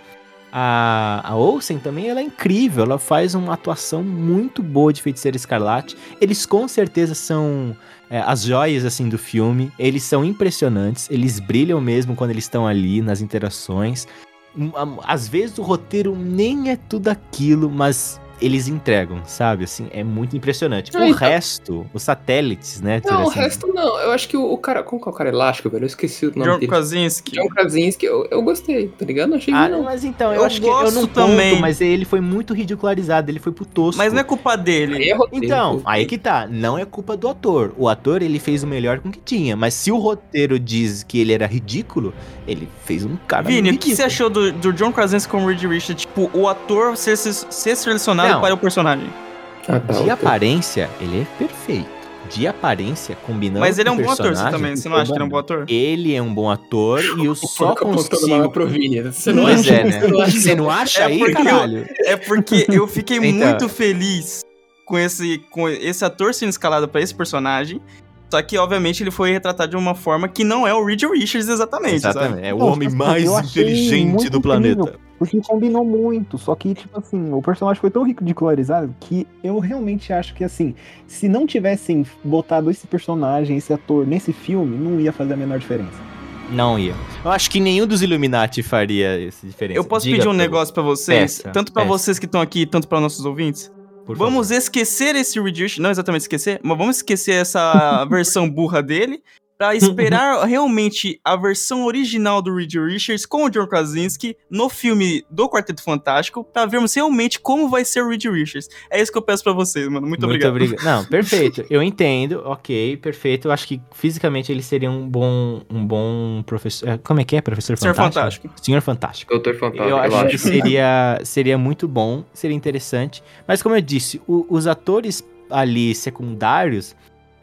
A, a Olsen também, ela é incrível, ela faz uma atuação muito boa de Feiticeira Escarlate. Eles com certeza são é, as joias, assim, do filme. Eles são impressionantes, eles brilham mesmo quando eles estão ali nas interações. Às vezes o roteiro nem é tudo aquilo, mas eles entregam, sabe? Assim, é muito impressionante. Ah, o então- resto, os satélites, né? Não, o assim, resto não. Eu acho que o, o cara. Como que é o cara elástico, velho? Eu esqueci o nome John dele. Krasinski. John Krasinski, eu, eu gostei, tá ligado? Não achei Ah, não, mas então, eu, Eu acho que eu não conto, também. mas ele foi muito ridicularizado, ele foi pro tosco. Mas não é culpa dele. Aí é roteiro, Então, aí que tá, não é culpa do ator. O ator, ele fez o melhor com o que tinha, mas se o roteiro diz que ele era ridículo, ele fez um cara Vini, o que você achou do, do John Krasinski como Reed Richards? Tipo, o ator ser, ser selecionado Não. para o personagem. Ah, tá, De ok. aparência, ele é perfeito. De aparência, combinando Mas ele é um bom ator, você personagem, também. Você não acha que ele é um bom ator? Ele é um bom ator e eu só consigo... pro Vini. Você não Pois acha? é, né? Você não acha? É aí, porque eu- caralho? É porque eu fiquei Então. muito feliz com esse, com esse ator sendo escalado pra esse personagem. Só que, obviamente, ele foi retratado de uma forma que não é o Reed Richards exatamente, sabe? Exatamente, é o Não, homem mais inteligente do planeta. incrível. Porque combinou muito, só que, tipo assim, o personagem foi tão ridicularizado que eu realmente acho que, assim, se não tivessem botado esse personagem, esse ator nesse filme, não ia fazer a menor diferença. Não ia. Eu acho que nenhum dos Illuminati faria essa diferença. Eu posso Diga pedir um pra- negócio pra vocês, Peça, tanto pra peça. vocês que estão aqui, tanto pra nossos ouvintes? Por Vamos esquecer esse Richards, não exatamente esquecer, mas vamos esquecer essa versão burra dele pra esperar realmente a versão original do Reed Richards com o John Krasinski no filme do Quarteto Fantástico pra vermos realmente como vai ser o Reed Richards. É isso que eu peço pra vocês, mano. Muito, obrigado. Não, perfeito. Eu entendo, ok, perfeito. Eu acho que fisicamente ele seria um bom, um bom professor. é, Como é que é, professor Senhor Fantástico? Fantástico. Senhor Fantástico. Doutor Fantástico, Eu acho que acho. seria, seria muito bom, seria interessante. Mas como eu disse, o- os atores ali secundários,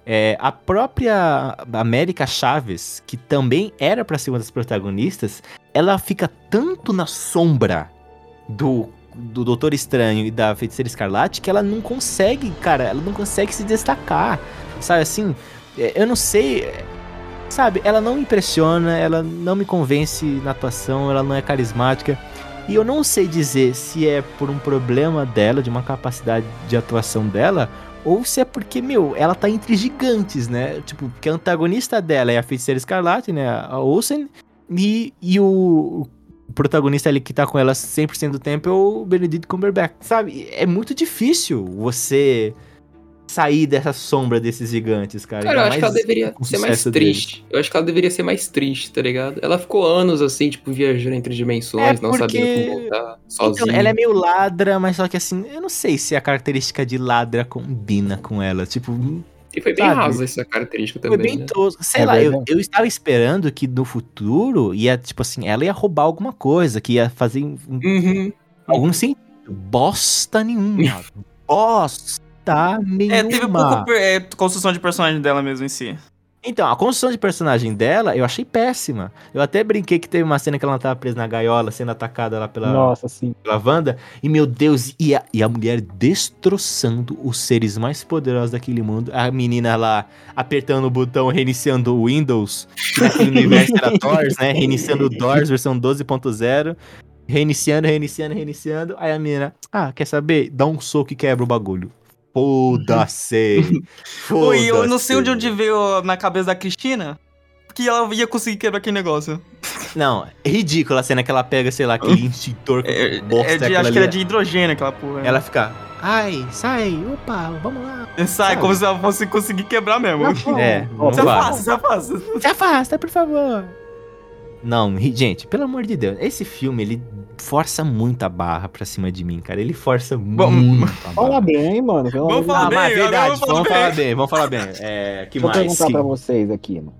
é, a própria América Chaves, que também era pra ser uma das protagonistas, ela fica tanto na sombra do, do Doutor Estranho e da Feiticeira Escarlate que ela não consegue, cara, ela não consegue se destacar. Sabe assim? é, Eu não sei. Sabe, ela não me impressiona, ela não me convence na atuação, ela não é carismática. E eu não sei dizer se é por um problema dela, de uma capacidade de atuação dela, ou se é porque, meu, ela tá entre gigantes, né? Tipo, porque a antagonista dela é a Feiticeira Escarlate, né? A Olsen, e, e o, o protagonista ali que tá com ela 100% do tempo é o Benedict Cumberbatch, sabe? É muito difícil você sair dessa sombra desses gigantes, cara. Cara, eu acho que ela deveria ser mais triste. Eu acho que ela deveria ser mais triste, tá ligado? Ela ficou anos assim, tipo, viajando entre dimensões, É, não porque- sabendo como voltar, sozinha. Então, ela é meio ladra, mas só que assim, eu não sei se a característica de ladra combina com ela. Tipo, E foi bem sabe? rasa essa característica foi também, bem né? tosco. Sei É lá, eu, eu estava esperando que no futuro ia, tipo assim, ela ia roubar alguma coisa, que ia fazer um- Uhum. algum sentido. Bosta nenhuma. Bosta nenhuma. É, teve pouco é, construção de personagem dela mesmo em si. Então, a construção de personagem dela eu achei péssima. Eu até brinquei que teve uma cena que ela tava presa na gaiola, sendo atacada lá pela, Nossa, sim. pela Wanda. E, meu Deus, e a, e a mulher destroçando os seres mais poderosos daquele mundo. A menina lá apertando o botão, reiniciando o Windows. Que naquele universo era Doors, né? Reiniciando o Doors, versão 12.0. Reiniciando, reiniciando, reiniciando. Aí a menina, ah, quer saber? Dá um soco e quebra o bagulho. Foda-se. Oi, eu não sei onde onde veio na cabeça da Cristina que ela ia conseguir quebrar aquele negócio. Não, é ridícula a cena que ela pega, sei lá, aquele extintor com É, bosta é de, acho que ali. era de hidrogênio aquela porra. Ela fica, ai, sai, opa, vamos lá. Sai sabe? como se ela fosse conseguir quebrar mesmo. É, não Isso é fácil, isso é fácil. Se afasta, por favor. Não, ri- gente, pelo amor de Deus, esse filme, ele força muito a barra pra cima de mim, cara. Ele força muito a Fala bem, mano. Vamos falar Ah, bem, mas é verdade, vamos falar vamos bem. falar bem, vamos falar bem. É, que Deixa eu mais? perguntar Sim. pra vocês aqui, mano.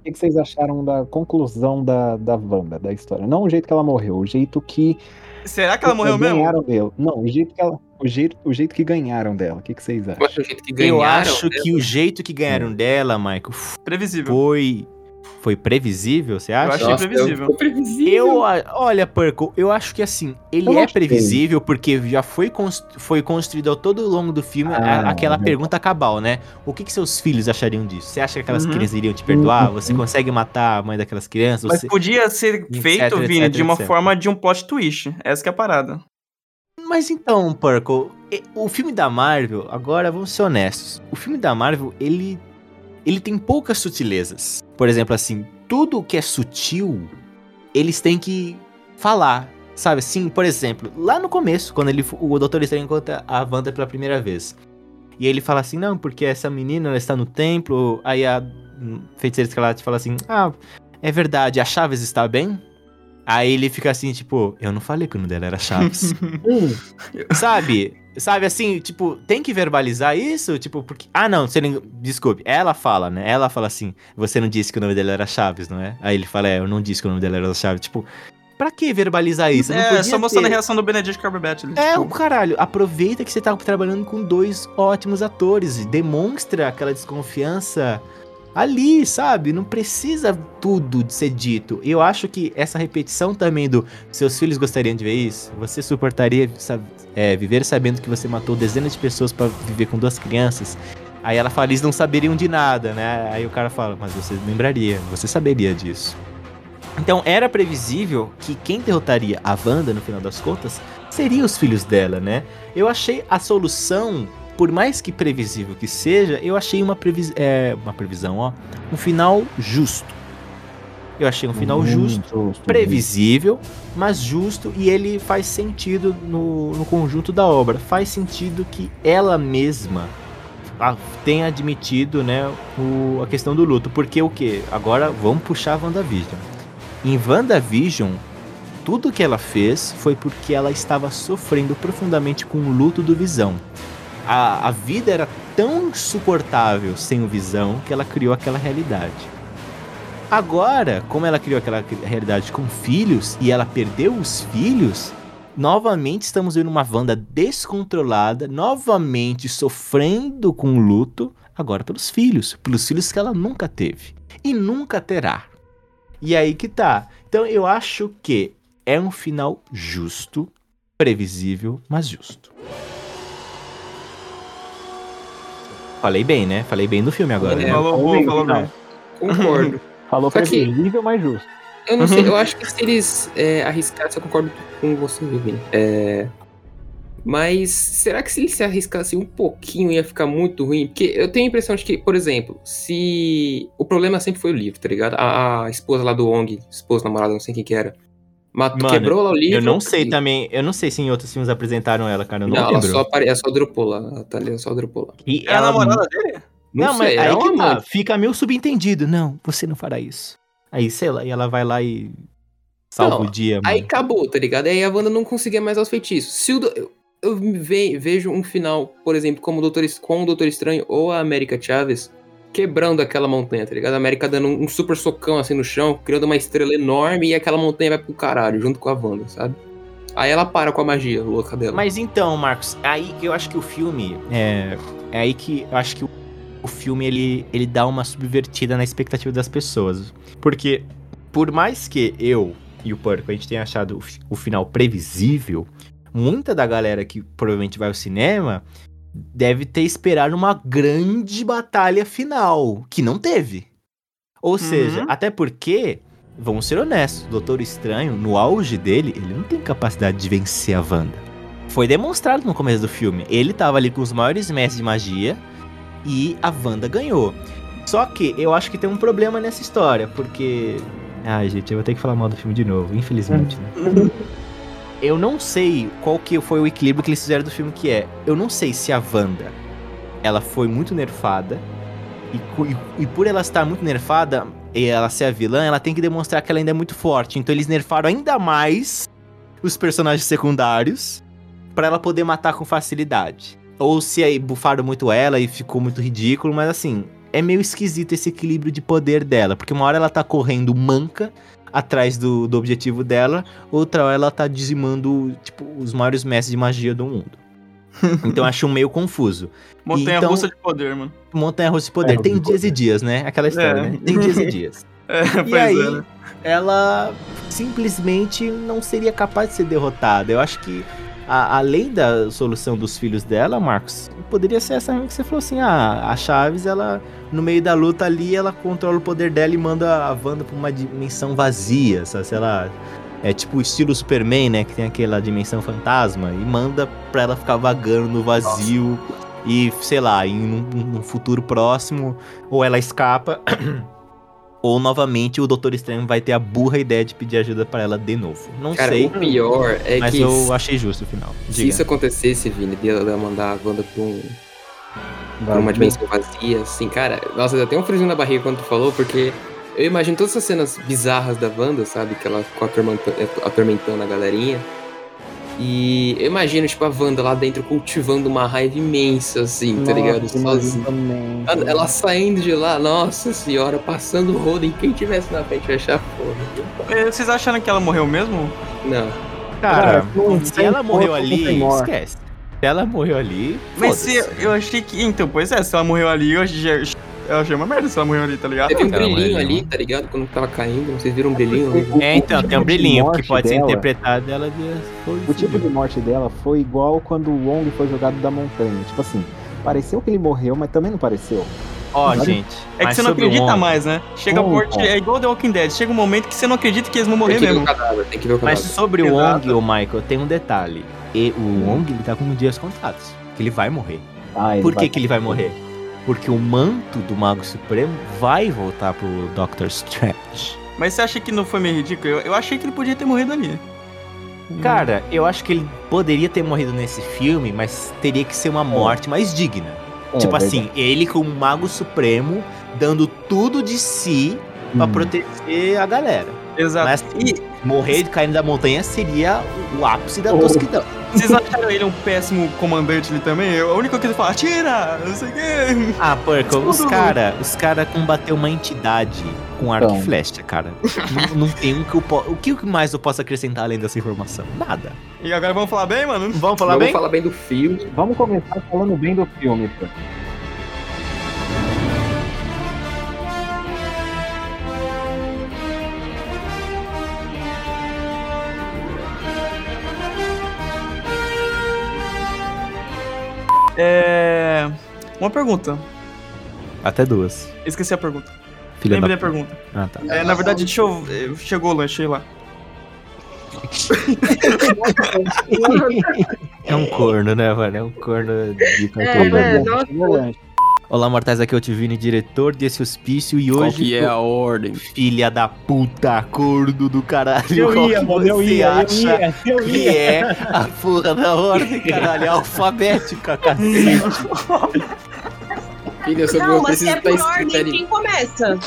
O que que vocês acharam da conclusão da, da Wanda, da história? Não o jeito que ela morreu, o jeito que. Será que ela morreu mesmo? ganharam dela. Não, o jeito que ela. O jeito, o jeito que ganharam dela. O que, que vocês Eu acham? acho o jeito que ganharam. Eu acho né? que o jeito que ganharam dela, Michael, Previsível. foi. Foi previsível, você acha? achei Nossa, previsível. Foi previsível. Eu, a- olha, Perco, eu acho que assim, ele Eu é previsível porque já foi, foi construído ao todo longo do filme a- Ah, aquela verdade. pergunta cabal, né? O que, que seus filhos achariam disso? Você acha que aquelas Uhum. crianças iriam te perdoar? Uhum. Você consegue matar a mãe daquelas crianças? Mas Você- podia ser etc, feito, Vini, etc, de uma etc. forma de um plot twist. Essa que é a parada. Mas então, Perco, e- o filme da Marvel, agora vamos ser honestos. O filme da Marvel, ele ele tem poucas sutilezas. Por exemplo, assim, tudo que é sutil, eles têm que falar. Sabe assim, por exemplo, lá no começo, quando ele, o Doutor Estranho encontra a Wanda pela primeira vez. E ele fala assim, não, porque essa menina ela está no templo. Aí a hum, feiticeira escarlate fala assim, ah, é verdade, a Chaves está bem? Aí ele fica assim, tipo, eu não falei que o nome dela era Chaves. Sabe? Sabe assim, tipo, tem que verbalizar isso? Tipo, porque. Ah, não, você nem. Desculpe, ela fala, né? Ela fala assim: você não disse que o nome dela era Chaves, não é? Aí ele fala: é, eu não disse que o nome dela era Chaves. Tipo, pra que verbalizar isso? Não é, só mostrando ter- a reação do Benedict Cumberbatch. ali, É, o tipo, caralho, aproveita que você tá trabalhando com dois ótimos atores. e Demonstra aquela desconfiança ali, sabe? Não precisa tudo de ser dito. Eu acho que essa repetição também do seus filhos gostariam de ver isso. Você suportaria sab- é, viver sabendo que você matou dezenas de pessoas pra viver com duas crianças? Aí ela fala, eles não saberiam de nada, né? Aí o cara fala, mas você lembraria, você saberia disso. Então era previsível que quem derrotaria a Wanda no final das contas seria os filhos dela, né? Eu achei a solução, por mais que previsível que seja, eu achei uma, previs é, uma previsão, ó, um final justo. Eu achei um final justo, justo. previsível, mas justo e ele faz sentido no, no conjunto da obra. Faz sentido que ela mesma tenha admitido, né, o, a questão do luto. Porque o que? Agora vamos puxar a WandaVision. Em WandaVision, tudo que ela fez foi porque ela estava sofrendo profundamente com o luto do Visão. A, a vida era tão insuportável sem o Visão que ela criou aquela realidade. Agora, como ela criou aquela realidade com filhos e ela perdeu os filhos, novamente estamos vendo uma Wanda descontrolada, novamente sofrendo com o luto, agora pelos filhos, pelos filhos que ela nunca teve e nunca terá. E aí que tá. Então eu acho que é um final justo, previsível, mas justo. Falei bem, né? Falei bem do filme agora. É, né? falou falou falou não. bem. Concordo. Falou previsível, mas justo. Eu não sei, eu acho que se eles é, arriscassem, eu concordo com você, Vini. É, mas será que se eles se arriscassem um pouquinho ia ficar muito ruim? Porque eu tenho a impressão de que, por exemplo, se. O problema sempre foi o livro, tá ligado? A, a esposa lá do Wong, esposa, namorada, não sei quem que era. Matou, Mano, quebrou o livro. Eu não sei também. Eu não sei se em outros filmes apresentaram ela, cara. Eu não, Não, ela só, apare... ela só dropou lá. A Thalia só dropou lá. E É a namorada dele? Não, Não, mas sei, aí é que tá, fica meio subentendido. Não, você não fará isso. Aí, sei lá, e ela vai lá e salva Não, o dia, mano. Aí acabou, tá ligado? Aí a Wanda não conseguia mais aos feitiços. Se o do- eu, eu ve- vejo um final, por exemplo, como o Doutor, com o Doutor Estranho ou a América Chaves quebrando aquela montanha, tá ligado? A América dando um, um super socão assim no chão, criando uma estrela enorme e aquela montanha vai pro caralho, junto com a Wanda, sabe? Aí ela para com a magia louca dela. Mas então, Marcos, aí que eu acho que o filme. É, é aí que eu acho que o, o filme ele, ele dá uma subvertida na expectativa das pessoas. Porque, por mais que eu e o Porco a gente tenha achado o, fi- o final previsível, muita da galera que provavelmente vai ao cinema deve ter esperado uma grande batalha final, que não teve. Ou seja, até porque, vamos ser honestos, o Doutor Estranho, no auge dele, ele não tem capacidade de vencer a Wanda. Foi demonstrado no começo do filme. Ele tava ali com os maiores mestres de magia e a Wanda ganhou. Só que eu acho que tem um problema nessa história, porque. Ai, gente, eu vou ter que falar mal do filme de novo, infelizmente. né? Eu não sei qual que foi o equilíbrio que eles fizeram do filme, que é. Eu não sei se a Wanda ela foi muito nerfada. E, e- e por ela estar muito nerfada e ela ser a vilã, ela tem que demonstrar que ela ainda é muito forte. Então eles nerfaram ainda mais os personagens secundários pra ela poder matar com facilidade. Ou se aí bufaram muito ela e ficou muito ridículo, mas assim, é meio esquisito esse equilíbrio de poder dela, porque uma hora ela tá correndo manca atrás do, do objetivo dela, outra hora ela tá dizimando, tipo, os maiores mestres de magia do mundo. então eu acho meio confuso. Montanha Então- russa de poder, mano. Montanha russa de poder. É, Tem de dias e dias, né? Aquela história, É. né? Tem dias e dias. É, pois E aí, é, né? ela simplesmente não seria capaz de ser derrotada. Eu acho que, a- além da solução dos filhos dela, Marcos, poderia ser essa mesmo que você falou assim: ah, a Chaves, ela, no meio da luta ali, ela controla o poder dela e manda a Wanda pra uma dimensão vazia, sabe? Sei lá. É tipo o estilo Superman, né? Que tem aquela dimensão fantasma. E manda pra ela ficar vagando no vazio. E, sei lá, em um, um futuro próximo, ou ela escapa, ou novamente o Doutor Estranho vai ter a burra ideia de pedir ajuda pra ela de novo. Não Cara, sei, o pior é mas que eu achei justo o final. se Diga. isso acontecesse, Vini, de ela mandar a Wanda pra, um, pra uma dimensão vazia, assim, cara, nossa, deu até um friozinho na barriga quando tu falou, porque eu imagino todas essas cenas bizarras da Wanda, sabe? Que ela ficou atormentando, atormentando a galerinha. E eu imagino, tipo, a Wanda lá dentro cultivando uma raiva imensa, assim, tá ligado? Sozinha. Também. Ela- Ela saindo de lá, nossa senhora, passando o rodo em quem tivesse na frente vai achar foda. É, Vocês acharam que ela morreu mesmo? Não. Cara, Cara, se ela morreu ali, esquece. Se ela morreu ali, Mas se, eu achei que. Então, pois é, se ela morreu ali, eu achei, eu achei uma merda se ela morreu ali, tá ligado? Teve um cara, brilhinho mas- ali, tá ligado? Quando tava caindo, vocês viram um brilhinho? ali? É, então, tem um tipo brilhinho, que pode ser dela- interpretado dela de... O tipo de morte dela foi igual quando o Wong foi jogado da montanha. Tipo assim, pareceu que ele morreu, mas também não pareceu. Ó, Sabe? gente. É que mas você não sobre o acredita Wong- mais, né? Chega a Como, morte, cara? é igual The Walking Dead. Chega um momento que você não acredita que eles vão morrer Tem que ver mesmo. o cadáver, tem que ver o Mas cadáver. sobre o Exato. Wong, o Michael, tem um detalhe. E o Wong, ele tá com dias contados. Que ele vai morrer. Ah, ele Por que, vai- que ele vai morrer? Porque o manto do Mago Supremo vai voltar pro Doctor Strange. Mas você acha que não foi meio ridículo? Eu, eu achei que ele podia ter morrido ali. Cara, eu acho que ele poderia ter morrido nesse filme, mas teria que ser uma morte mais digna. É, tipo verdade. assim, ele como Mago Supremo, dando tudo de si pra Hum. proteger a galera. Exato. Mas E morrer caindo da montanha seria o ápice da Oh. tosquidão. vocês acharam ele um péssimo comandante ali também? Eu, a única coisa que ele fala, tira, não sei o quê. Ah, Porco, os cara, os cara combateu uma entidade com arco Então. e flecha, cara. não, não tem um que eu posso. O que mais eu posso acrescentar além dessa informação? Nada. E agora vamos falar bem, mano? Vamos falar Vamos bem? falar bem do filme. Vamos começar falando bem do filme, pô. É. Uma pergunta. Até duas. Esqueci a pergunta. Filha Lembrei da a pergunta. Ah, tá. É, na verdade, deixa eu. eh, Chegou o lanche lá. É um corno, né, mano? É um corno de É, cartolina. o lanche. Olá, mortais, aqui é o Tivini, diretor desse hospício, e Qual hoje... que é a ordem? Filha da puta, corno do caralho, Eu qual ia, que mano, eu você ia, eu acha ia, eu que ia. é a porra da ordem, caralho? É alfabética, cacete. Filha, eu sou eu Calma, se é estar por ordem, ali. quem começa?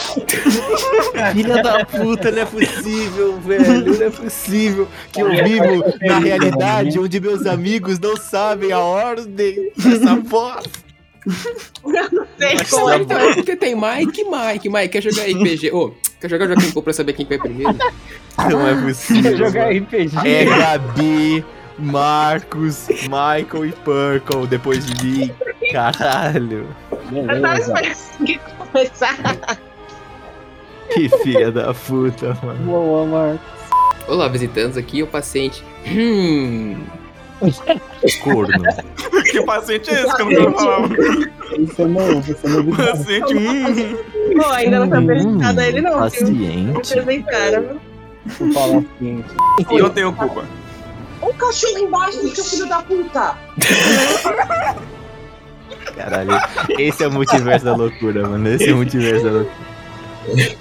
Filha da puta, não é possível, velho. Não é possível que eu vivo na realidade olha. onde meus amigos não sabem a ordem dessa voz. Sei Mas como é. então é porque tem Mike e Mike. Mike, quer jogar RPG? Ô, quer jogar Joaquim Pô pra saber quem vai primeiro? Não é possível. Quer jogar mano. RPG? É Gabi, Marcos, Michael e Purple depois de mim. Caralho. Eu tava esperando que começar. Que filha da puta, mano. Boa, Marcos. Olá, visitantes, aqui o paciente. Hum. Corno. Que paciente é esse que eu não quero falar? Isso é novo, isso é novidade. Paciente, hum. Pô, ainda não tá apresentado a ele, não. Paciente. Apresentaram. Vou falar assim. E eu tenho culpa. O cachorro embaixo do seu filho da puta. Caralho. Esse é o multiverso da loucura, mano. Esse é o multiverso da loucura.